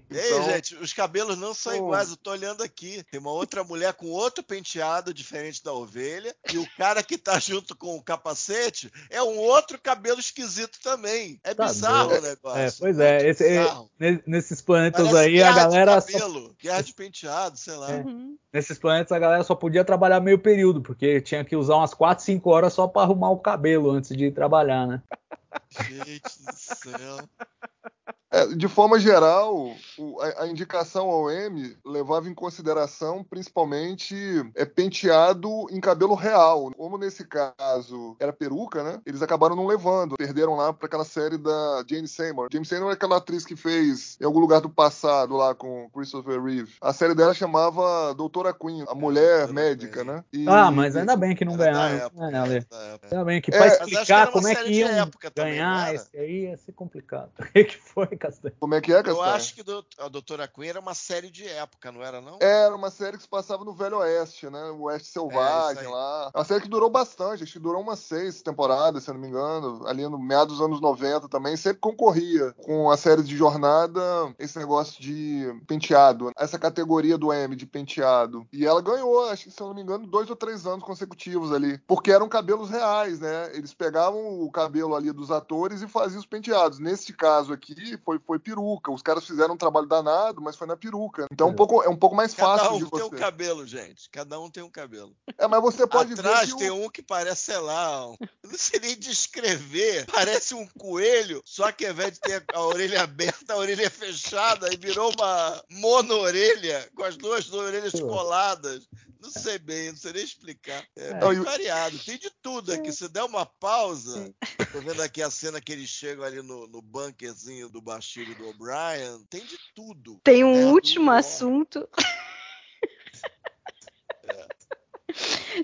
Speaker 3: Ei,
Speaker 2: Então-
Speaker 3: gente, os cabelos não são
Speaker 2: Pô.
Speaker 3: iguais. Eu tô olhando aqui. Tem uma outra mulher com outro penteado diferente da ovelha. E o cara que tá junto com o capacete é um outro cabelo esquisito também. É
Speaker 4: Tá
Speaker 3: bizarro
Speaker 4: doido.
Speaker 3: o negócio.
Speaker 4: É, pois é, esse- é,
Speaker 3: bizarro.
Speaker 4: ne- nesses planetas
Speaker 3: Parece
Speaker 4: aí a galera
Speaker 3: de
Speaker 4: só,
Speaker 3: cabelo, guerra de penteado, sei lá.
Speaker 4: É. nesses planetas a galera só podia trabalhar meio período, porque tinha que usar umas 4, 5 horas só pra arrumar o cabelo antes de ir trabalhar, né?
Speaker 3: Gente do céu.
Speaker 2: É, de forma geral, o- a, a indicação ao M levava em consideração principalmente é, penteado em cabelo real. Como nesse caso era peruca, né? Eles acabaram não levando. Perderam lá para aquela série da Jane Seymour. Jane Seymour é aquela atriz que fez em algum lugar do passado lá com Christopher Reeve. A série dela chamava Doutora Queen, a mulher médica, né? E-
Speaker 4: Ah, mas ainda bem que não ganharam.
Speaker 3: época,
Speaker 4: É, Ale. Ainda bem que
Speaker 2: É,
Speaker 3: era
Speaker 4: explicar como é que iam
Speaker 3: também, não
Speaker 4: ganhar,
Speaker 3: era?
Speaker 4: esse aí ia ser complicado. O que foi, Castanho?
Speaker 2: Como é que é,
Speaker 3: Eu
Speaker 2: Castanho?
Speaker 3: acho que a Doutora Queen era uma série de época, não era não?
Speaker 2: Era uma série que se passava no Velho Oeste, né? O Oeste
Speaker 3: É,
Speaker 2: Selvagem
Speaker 3: aí.
Speaker 2: lá. Uma série que durou bastante, acho que durou umas seis temporadas, se eu não me engano. Ali no meados dos anos 90 também, sempre concorria com a série de jornada, esse negócio de penteado. Essa categoria do M de penteado. E ela ganhou, acho que, se eu não me engano, dois ou três anos consecutivos ali. Porque eram cabelos reais, né? Eles pegavam o cabelo ali dos atores e faziam os penteados. Nesse caso aqui, foi, foi peruca. Os caras fizeram um trabalho danado, mas foi na peruca. Então é um pouco, é um pouco mais
Speaker 3: Cada
Speaker 2: fácil
Speaker 3: um
Speaker 2: de
Speaker 3: tem um
Speaker 2: você.
Speaker 3: cabelo, gente. Cada um tem um cabelo.
Speaker 2: É, mas você pode
Speaker 3: Atrás
Speaker 2: ver que
Speaker 3: tem
Speaker 2: o...
Speaker 3: um que parece, sei lá, um... eu não sei nem descrever. Parece um coelho, só que ao invés de ter a orelha aberta, a orelha fechada e virou uma mono-orelha com as duas orelhas coladas. Não sei bem, não sei nem explicar. É,
Speaker 4: É.
Speaker 3: bem variado. Tem de tudo aqui. Se der uma pausa, tô vendo aqui a cena que eles chegam ali no, no bunkerzinho do Bashir e do O'Brien. Tem de tudo.
Speaker 1: Tem um
Speaker 3: É,
Speaker 1: último assunto.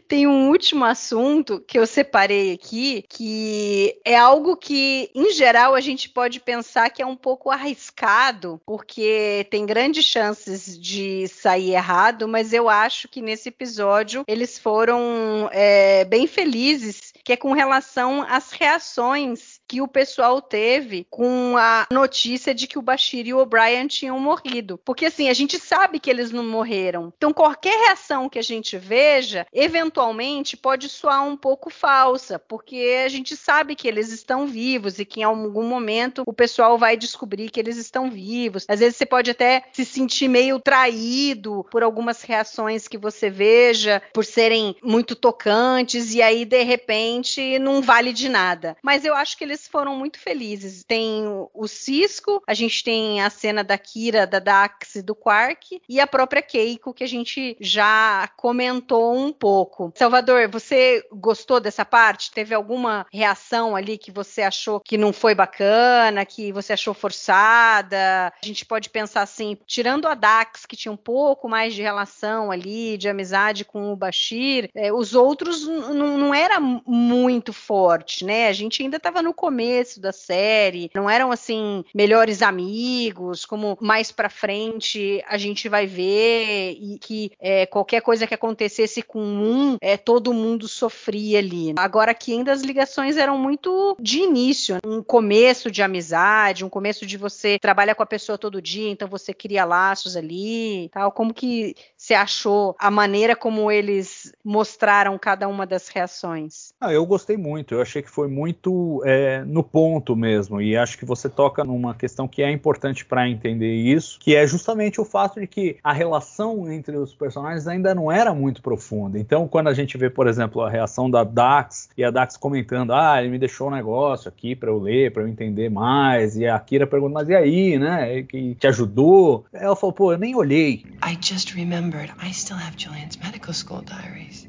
Speaker 1: Tem um último assunto que eu separei aqui, que é algo que, em geral, a gente pode pensar que é um pouco arriscado, porque tem grandes chances de sair errado, mas eu acho que nesse episódio eles foram é, bem felizes, que é com relação às reações que o pessoal teve com a notícia de que o Bashir e o O'Brien tinham morrido. Porque assim, a gente sabe que eles não morreram. Então, qualquer reação que a gente veja, eventualmente pode soar um pouco falsa, porque a gente sabe que eles estão vivos e que em algum momento o pessoal vai descobrir que eles estão vivos. Às vezes você pode até se sentir meio traído por algumas reações que você veja, por serem muito tocantes, e aí de repente não vale de nada. Mas eu acho que eles foram muito felizes. Tem o, Cisco, a gente tem a cena da Kira, da Dax e do Quark, e a própria Keiko, que a gente já comentou um pouco. Salvador, você gostou dessa parte? Teve alguma reação ali que você achou que não foi bacana, que você achou forçada? A gente pode pensar assim, tirando a Dax, que tinha um pouco mais de relação ali, de amizade com o Bashir, eh, os outros não era muito forte, né? A gente ainda estava no começo da série, não eram assim melhores amigos, como mais pra frente a gente vai ver e que eh, qualquer coisa que acontecesse com um, eh, todo mundo sofria ali. Agora aqui ainda as ligações eram muito de início, um começo de amizade, um começo de você trabalha com a pessoa todo dia, então você cria laços ali, tal. Como que você achou a maneira como eles mostraram cada uma das reações?
Speaker 4: Ah, eu gostei muito, eu achei que foi muito é, no ponto mesmo, e acho que você toca numa questão que é importante para entender isso, que é justamente o fato de que a relação entre os personagens ainda não era muito profunda. Então, quando a gente vê, por exemplo, a reação da Dax e a Dax comentando, ah, ele me deixou um negócio aqui para eu ler, para eu entender mais, e a Kira pergunta, mas e aí, né? Que te ajudou? Ela falou, pô, eu nem olhei.
Speaker 11: I just remembered I still have Julian's medical school diaries.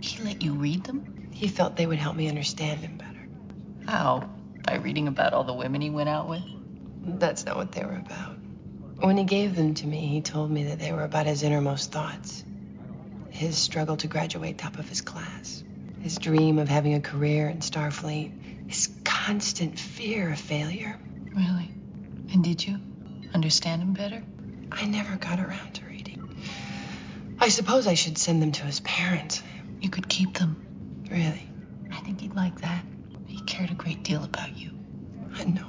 Speaker 10: He let you read them?
Speaker 11: He felt they would help me understand him better.
Speaker 10: How? By reading about all the women he went out with?
Speaker 11: That's not what they were about. When he gave them to me, he told me that they were about his innermost thoughts. His struggle to graduate top of his class. His dream of having a career in Starfleet. His constant fear of failure.
Speaker 10: Really? And did you understand him better?
Speaker 11: I never got around to. I suppose I should send them to his parents.
Speaker 10: You could keep them.
Speaker 11: Really?
Speaker 10: I think he'd like that. He cared a great deal about you.
Speaker 11: I know.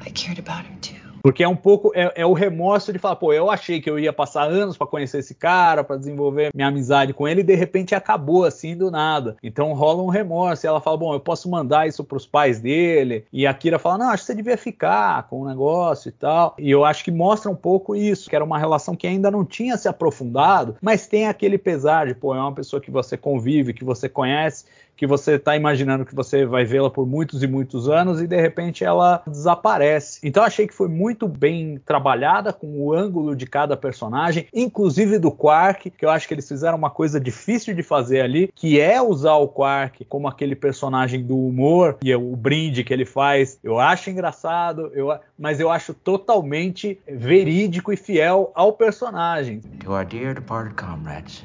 Speaker 11: I cared about him too.
Speaker 4: Porque é um pouco é, é, o remorso de falar, pô, eu achei que eu ia passar anos para conhecer esse cara, para desenvolver minha amizade com ele e de repente acabou assim do nada. Então rola um remorso. E ela fala, bom, eu posso mandar isso para os pais dele. E a Kira fala, não, acho que você devia ficar com o negócio e tal. E eu acho que mostra um pouco isso, que era uma relação que ainda não tinha se aprofundado, mas tem aquele pesar de, pô, é uma pessoa que você convive, que você conhece que você está imaginando que você vai vê-la por muitos e muitos anos e de repente ela desaparece. Então achei que foi muito bem trabalhada com o ângulo de cada personagem, inclusive do Quark, que eu acho que eles fizeram uma coisa difícil de fazer ali, que é usar o Quark como aquele personagem do humor e o brinde que ele faz. Eu acho engraçado, eu, mas eu acho totalmente verídico e fiel ao personagem.
Speaker 12: To our dear departed comrades,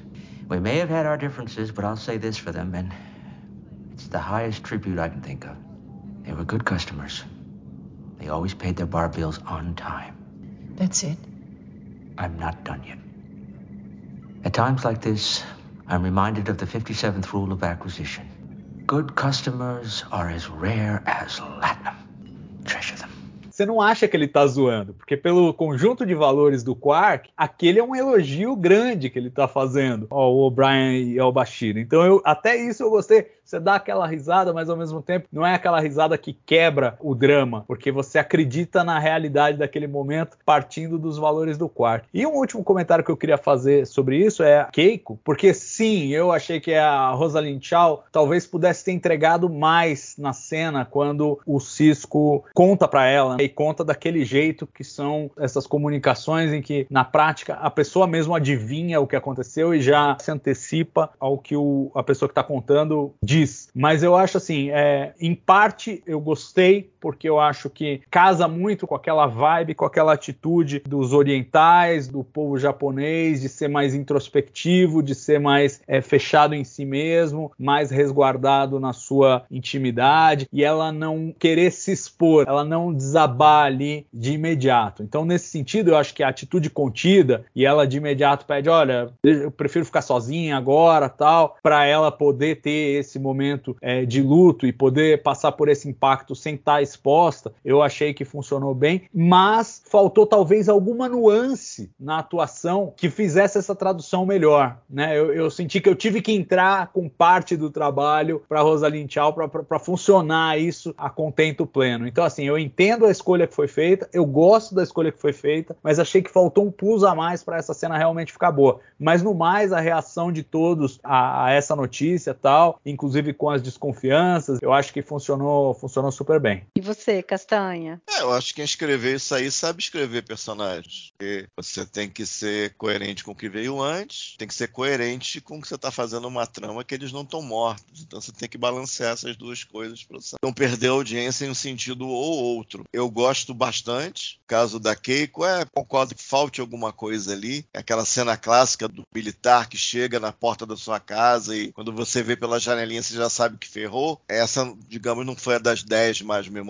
Speaker 12: we may have had our differences, but I'll say this for them, men. It's the highest tribute I can think of. They were good customers. They always paid their bar bills on time.
Speaker 10: That's it?
Speaker 12: I'm not done yet. At times like this, I'm reminded of the 57th rule of acquisition. Good customers are as rare as latinum. Treasure them.
Speaker 4: você não acha que ele tá zoando, porque pelo conjunto de valores do Quark, aquele é um elogio grande que ele tá fazendo ao O'Brien e ao Bashir. Então eu até isso eu gostei você dá aquela risada, mas ao mesmo tempo não é aquela risada que quebra o drama, porque você acredita na realidade daquele momento partindo dos valores do quarto. E um último comentário que eu queria fazer sobre isso é Keiko, porque sim, eu achei que a Rosalind Chow talvez pudesse ter entregado mais na cena quando o Cisco conta para ela né, e conta daquele jeito que são essas comunicações em que na prática a pessoa mesmo adivinha o que aconteceu e já se antecipa ao que o, a pessoa que está contando diz diz. Mas eu acho assim, é, em parte eu gostei, porque eu acho que casa muito com aquela vibe, com aquela atitude dos orientais, do povo japonês, de ser mais introspectivo, de ser mais é, fechado em si mesmo, mais resguardado na sua intimidade, e ela não querer se expor, ela não desabar ali de imediato. Então, nesse sentido, eu acho que a atitude contida, e ela de imediato pede: olha, eu prefiro ficar sozinha agora, tal, para ela poder ter esse momento é, de luto e poder passar por esse impacto sem estar exposta, eu achei que funcionou bem, mas faltou talvez alguma nuance na atuação que fizesse essa tradução melhor. Né? Eu, eu senti que eu tive que entrar com parte do trabalho para Rosalind Tchau para funcionar isso a contento pleno. Então, assim, eu entendo a escolha que foi feita, eu gosto da escolha que foi feita, mas achei que faltou um plus a mais para essa cena realmente ficar boa. Mas no mais, a reação de todos a, a essa notícia tal, inclusive inclusive com as desconfianças, eu acho que funcionou, funcionou super bem.
Speaker 1: E você, Castanha?
Speaker 3: É, eu acho que quem escreveu isso aí sabe escrever personagens. Porque você tem que ser coerente com o que veio antes, tem que ser coerente com que você está fazendo uma trama que eles não estão mortos. Então você tem que balancear essas duas coisas para você não perder a audiência em um sentido ou outro. Eu gosto bastante. Caso da Keiko, é, concordo que falte alguma coisa ali. É aquela cena clássica do militar que chega na porta da sua casa e quando você vê pela janelinha você já sabe que ferrou. Essa, digamos, não foi a das 10 mais memoráveis,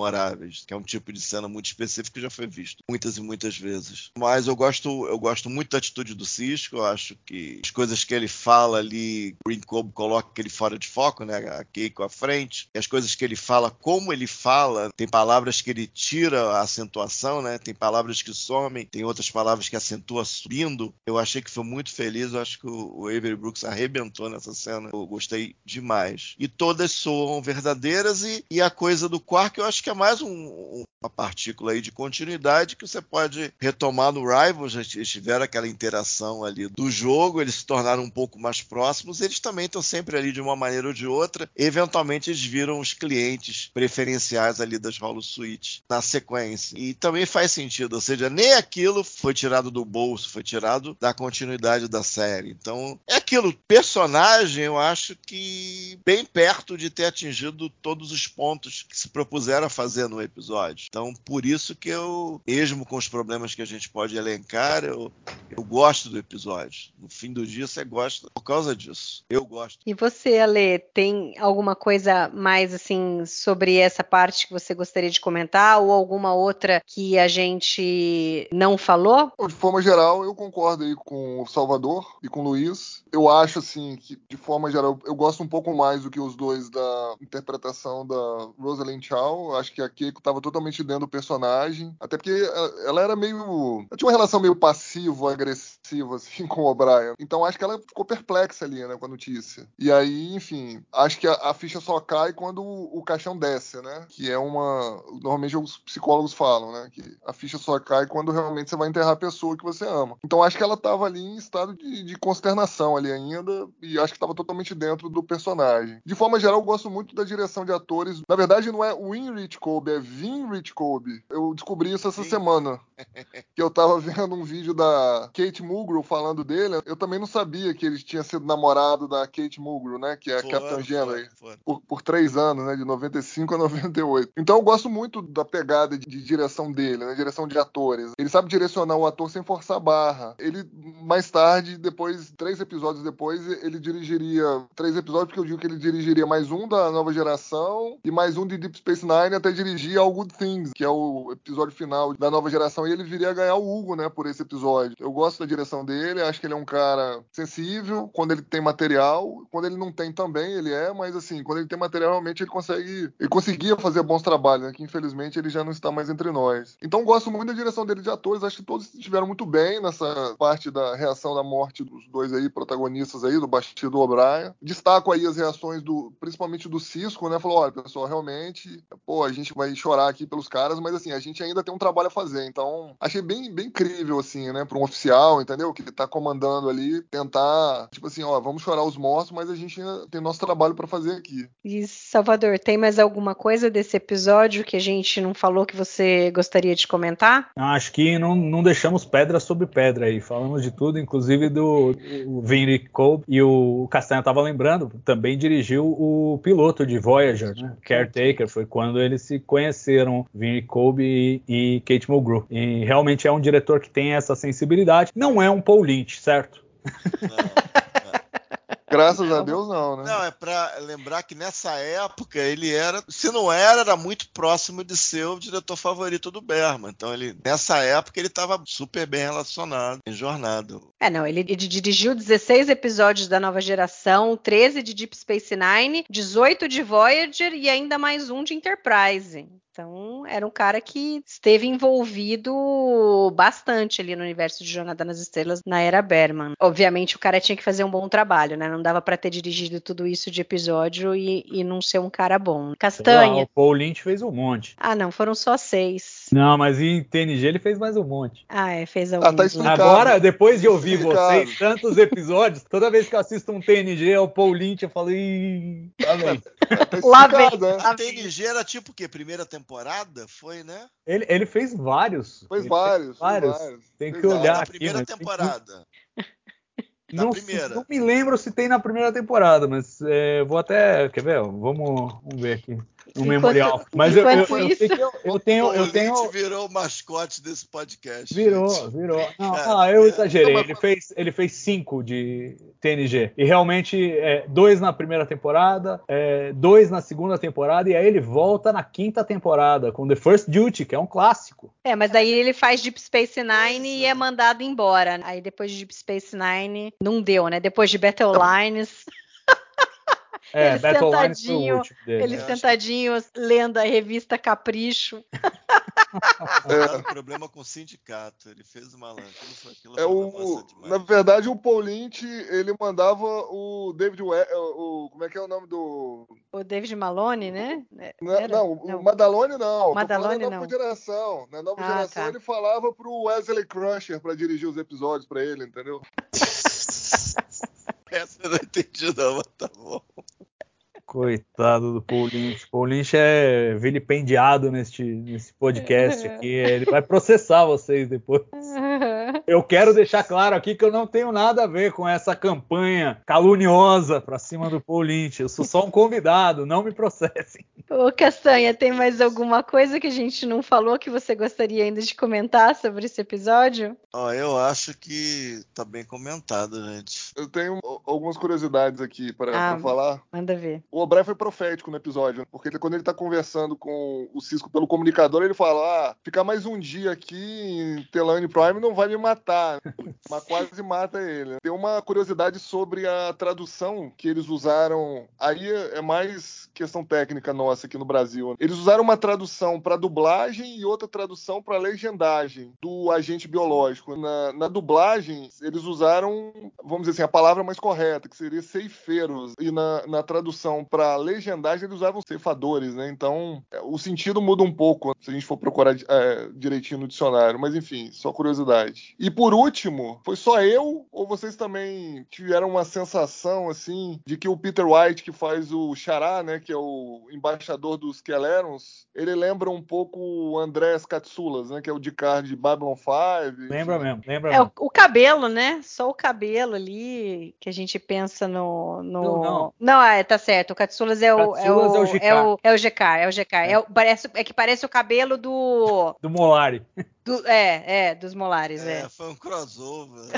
Speaker 3: que é um tipo de cena muito específico que já foi visto muitas e muitas vezes. Mas eu gosto, eu gosto muito da atitude do Cisco, eu acho que as coisas que ele fala ali, Green Cobb coloca ele fora de foco, né, a Keiko à frente, e as coisas que ele fala, como ele fala, tem palavras que ele tira a acentuação, né, tem palavras que somem, tem outras palavras que acentua subindo. Eu achei que foi muito feliz, eu acho que o Avery Brooks arrebentou nessa cena, eu gostei demais e todas soam verdadeiras e, e a coisa do Quark eu acho que é mais um, uma partícula aí de continuidade que você pode retomar no Rivals, eles tiveram aquela interação ali do jogo, eles se tornaram um pouco mais próximos, eles também estão sempre ali de uma maneira ou de outra, eventualmente eles viram os clientes preferenciais ali das Holo Suite na sequência. E também faz sentido, ou seja, nem aquilo foi tirado do bolso, foi tirado da continuidade da série. Então, é aquilo, personagem, eu acho que bem perto de ter atingido todos os pontos que se propuseram a fazer no episódio. Então, por isso que eu, mesmo com os problemas que a gente pode elencar, eu, eu gosto do episódio. No fim do dia, você gosta por causa disso. Eu gosto.
Speaker 1: E você, Ale, tem alguma coisa mais assim sobre essa parte que você gostaria de comentar ou alguma outra que a gente não falou?
Speaker 2: De forma geral, eu concordo aí com o Salvador e com o Luiz. Eu acho assim que, de forma geral, eu gosto um pouco mais do que os dois da interpretação da Rosalind Chow. Acho que a Keiko estava totalmente dentro do personagem. Até porque ela era meio. Ela tinha uma relação meio passivo-agressiva, assim, com o O'Brien. Então acho que ela ficou perplexa ali, né, com a notícia. E aí, enfim, acho que a, a ficha só cai quando o, o caixão desce, né? Que é uma. Normalmente os psicólogos falam, né? Que a ficha só cai quando realmente você vai enterrar a pessoa que você ama. Então acho que ela estava ali em estado de, de consternação ali ainda. E acho que estava totalmente dentro do personagem. De forma geral, eu gosto muito da direção de atores. Na verdade, não é Winrich Kobe, é Vinrich Kobe. Eu descobri isso essa Sim. semana. que eu tava vendo um vídeo da Kate Mulgrew falando dele. Eu também não sabia que ele tinha sido namorado da Kate Mulgrew, né? Que é a Capitã Janeway. Por, por três anos, né? De 95 a 98. Então eu gosto muito da pegada de, de direção dele, né? Direção de atores. Ele sabe direcionar o ator sem forçar barra. Ele, mais tarde, depois, três episódios depois, ele dirigiria. Três episódios, porque eu digo que ele dirigiria mais um da nova geração e mais um de Deep Space Nine até dirigir All Good Things, que é o episódio final da nova geração, e ele viria a ganhar o Hugo, né, por esse episódio. Eu gosto da direção dele, acho que ele é um cara sensível quando ele tem material, quando ele não tem também, ele é, mas assim, quando ele tem material, realmente ele consegue. Ele conseguia fazer bons trabalhos, né, que infelizmente ele já não está mais entre nós. Então gosto muito da direção dele de atores, acho que todos estiveram muito bem nessa parte da reação da morte dos dois aí protagonistas aí, do Bastille do O'Brien. Destaco aí as reações do, principalmente do Cisco, né, falou, olha, pessoal, realmente, pô, a gente vai chorar aqui caras, mas assim, a gente ainda tem um trabalho a fazer, então achei bem, bem incrível, assim, né, para um oficial, entendeu, que tá comandando ali, tentar, tipo assim, ó, vamos chorar os mortos, mas a gente ainda tem nosso trabalho para fazer aqui.
Speaker 1: E, Salvador, tem mais alguma coisa desse episódio que a gente não falou que você gostaria de comentar?
Speaker 4: Acho que não, não deixamos pedra sobre pedra aí. Falamos de tudo, inclusive do, Vinny Cole e o Castanha estava lembrando, também dirigiu o piloto de Voyager, né? Caretaker, foi quando eles se conheceram, Vinny Cole e, e Kate Mulgrew. E realmente é um diretor que tem essa sensibilidade. Não é um Paul Lynch, certo?
Speaker 2: Não. Graças a Deus, não, né?
Speaker 3: Não, é pra lembrar que nessa época ele era, se não era, era muito próximo de ser o diretor favorito do Berman. Então, ele, nessa época, ele estava super bem relacionado em jornada.
Speaker 1: É, não, ele, ele dirigiu 16 episódios da nova geração, 13 de Deep Space Nine, 18 de Voyager e ainda mais um de Enterprise. Então, era um cara que esteve envolvido bastante ali no universo de Jornada nas Estrelas na era Berman. Obviamente, o cara tinha que fazer um bom trabalho, né? Não dava para ter dirigido tudo isso de episódio e, e não ser um cara bom. Castanha. Lá,
Speaker 4: o Paul Lynch fez um monte.
Speaker 1: Ah, não, foram só seis.
Speaker 4: Não, mas em TNG ele fez mais um monte.
Speaker 1: Ah, é, fez alguns. Ah,
Speaker 4: tá Agora, depois de ouvir vocês, tantos episódios, toda vez que eu assisto um TNG é o Paul Lynch, eu falo, ih, tá vem.
Speaker 3: Tá lá vem. A TNG era tipo o quê? Primeira temporada? Foi, né?
Speaker 4: Ele, ele fez vários.
Speaker 2: Fez vários,
Speaker 4: fez vários. vários. Tem que olhar aqui.
Speaker 3: primeira temporada.
Speaker 4: Na não, primeira. Não me lembro se tem na primeira temporada, mas é, vou até. Quer ver? Vamos, vamos ver aqui no enquanto, memorial. Mas eu, eu, eu, eu, eu tenho. Eu tenho...
Speaker 3: virou o mascote desse podcast.
Speaker 4: Virou, gente. virou. Não, ah, eu exagerei. Ele fez, ele fez cinco de TNG. E realmente, é, dois na primeira temporada, é, dois na segunda temporada, e aí ele volta na quinta temporada com The First Duty, que é um clássico.
Speaker 1: É, mas daí ele faz Deep Space Nine e é mandado embora. Aí depois de Deep Space Nine, não deu, né? Depois de Battle Lines.
Speaker 4: É, ele
Speaker 1: Battle sentadinho, dele, ele sentadinho lendo a revista Capricho.
Speaker 3: É. problema com o sindicato. Ele fez uma malandro.
Speaker 2: é o, na verdade, o Paul Lynch, ele mandava o David We o Como é que é o nome do.
Speaker 1: O David Malone, né?
Speaker 2: Não, não, não. o Madalone não.
Speaker 1: Madalone
Speaker 2: na
Speaker 1: nova
Speaker 2: não. geração. Na nova ah, geração tá. ele falava pro Wesley Crusher para dirigir os episódios para ele, entendeu?
Speaker 3: Essa eu não entendi, não, mas tá bom.
Speaker 4: Coitado do Paul Lynch. Paul Lynch é vilipendiado neste, nesse podcast aqui. Ele vai processar vocês depois. Eu quero deixar claro aqui que eu não tenho nada a ver com essa campanha caluniosa pra cima do Paul Lynch. Eu sou só um convidado, não me processem.
Speaker 1: Ô Castanha, tem mais alguma coisa que a gente não falou que você gostaria ainda de comentar sobre esse episódio?
Speaker 3: Oh, eu acho que tá bem comentado, gente.
Speaker 2: Eu tenho algumas curiosidades aqui para ah, falar.
Speaker 1: Manda ver.
Speaker 2: O O'Brien foi profético no episódio, porque ele, quando ele tá conversando com o Cisco pelo comunicador, ele fala: ah, ficar mais um dia aqui em Telane Prime não vai me matar matar, mas quase mata ele. Tem uma curiosidade sobre a tradução que eles usaram. Aí é mais questão técnica nossa aqui no Brasil. Eles usaram uma tradução para dublagem e outra tradução para legendagem do agente biológico. Na, na, dublagem, eles usaram, vamos dizer assim, a palavra mais correta, que seria ceifeiros. E na, na tradução para legendagem, eles usavam ceifadores, né? Então, é, o sentido muda um pouco se a gente for procurar é, direitinho no dicionário. Mas enfim, só curiosidade. E por último, foi só eu ou vocês também tiveram uma sensação assim de que o Peter White que faz o Xará, né, que é o embaixador dos Kelerons, ele lembra um pouco o Andrés Katsoulas, né, que é o de card de Babylon 5.
Speaker 4: Lembra mesmo, lembra
Speaker 1: é
Speaker 4: mesmo.
Speaker 1: O, o, cabelo, né? Só o cabelo ali que a gente pensa no, no...
Speaker 4: Não, não.
Speaker 1: não é, tá certo. O Katsoulas é o é o,
Speaker 4: é o GK.
Speaker 1: É o, é o GK, é o GK. É. É, o, parece, é que parece o cabelo do
Speaker 4: do Molari.
Speaker 1: Do, é, é, dos molares, é.
Speaker 3: É, foi um crossover. Né?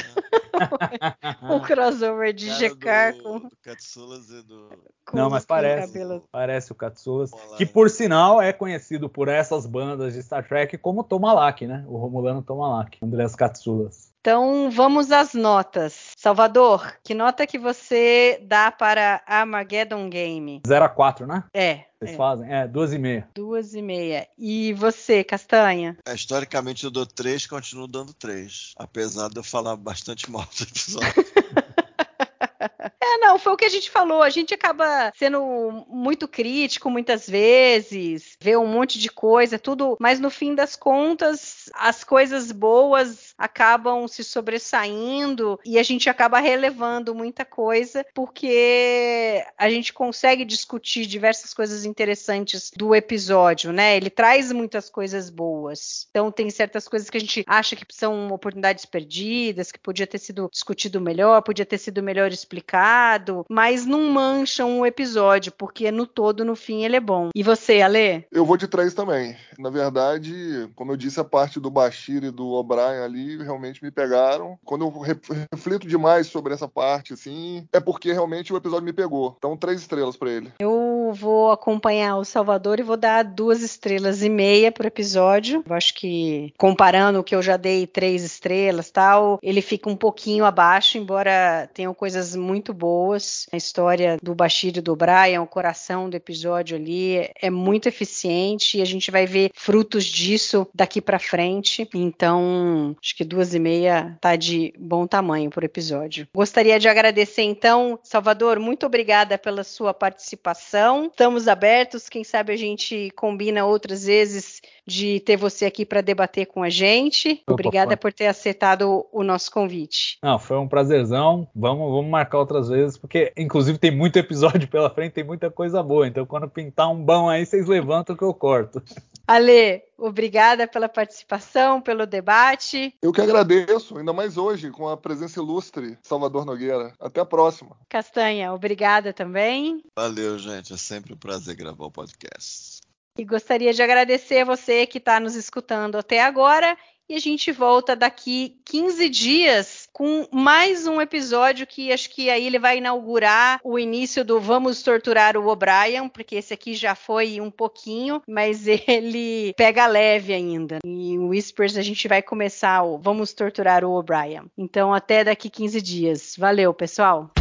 Speaker 1: um crossover de GK
Speaker 3: do,
Speaker 1: com.
Speaker 3: Do Katsulas e do.
Speaker 4: Não, mas parece. Parece o Katsulas. Que por sinal é conhecido por essas bandas de Star Trek como Tomalak, né? O Romulano Tomalak, Andreas Katsulas.
Speaker 1: Então vamos às notas. Salvador, que nota que você dá para Armageddon Game?
Speaker 4: 0 a 4, né?
Speaker 1: É.
Speaker 4: Vocês
Speaker 1: é.
Speaker 4: fazem? É, duas e meia.
Speaker 1: Duas e meia. E você, Castanha?
Speaker 3: É, historicamente eu dou três, continuo dando três. Apesar de eu falar bastante mal do episódio.
Speaker 1: É, não, foi o que a gente falou. A gente acaba sendo muito crítico muitas vezes, vê um monte de coisa, tudo, mas no fim das contas, as coisas boas acabam se sobressaindo e a gente acaba relevando muita coisa porque a gente consegue discutir diversas coisas interessantes do episódio, né? Ele traz muitas coisas boas. Então tem certas coisas que a gente acha que são oportunidades perdidas, que podia ter sido discutido melhor, podia ter sido melhor explicado, mas não mancham o episódio, porque no todo, no fim, ele é bom. E você, Ale?
Speaker 2: Eu vou de três também. Na verdade, como eu disse, a parte do Bashir e do O'Brien ali realmente me pegaram. Quando eu reflito demais sobre essa parte, assim, é porque realmente o episódio me pegou. Então, três estrelas para ele.
Speaker 1: Eu vou acompanhar o Salvador e vou dar duas estrelas e meia pro episódio. Eu acho que, comparando o que eu já dei três estrelas tal, ele fica um pouquinho abaixo, embora tenham coisas muito boas. A história do Bashir e do Brian, o coração do episódio ali, é muito eficiente e a gente vai ver frutos disso daqui para frente. Então, acho que duas e meia tá de bom tamanho por episódio. Gostaria de agradecer então, Salvador, muito obrigada pela sua participação. Estamos abertos, quem sabe a gente combina outras vezes de ter você aqui para debater com a gente.
Speaker 4: Opa,
Speaker 1: Obrigada
Speaker 4: foi.
Speaker 1: por ter aceitado o nosso convite.
Speaker 4: Não, foi um prazerzão. Vamos, vamos marcar outras vezes, porque inclusive tem muito episódio pela frente, tem muita coisa boa. Então, quando pintar um bom aí, vocês levantam que eu corto.
Speaker 1: Ale, obrigada pela participação, pelo debate.
Speaker 2: Eu que agradeço, ainda mais hoje, com a presença ilustre Salvador Nogueira. Até a próxima.
Speaker 1: Castanha, obrigada também.
Speaker 3: Valeu, gente. É sempre um prazer gravar o podcast.
Speaker 1: E gostaria de agradecer a você que está nos escutando até agora. E a gente volta daqui 15 dias com mais um episódio que acho que aí ele vai inaugurar o início do Vamos Torturar o O'Brien, porque esse aqui já foi um pouquinho, mas ele pega leve ainda. E o Whispers a gente vai começar o Vamos Torturar o O'Brien. Então até daqui 15 dias. Valeu, pessoal!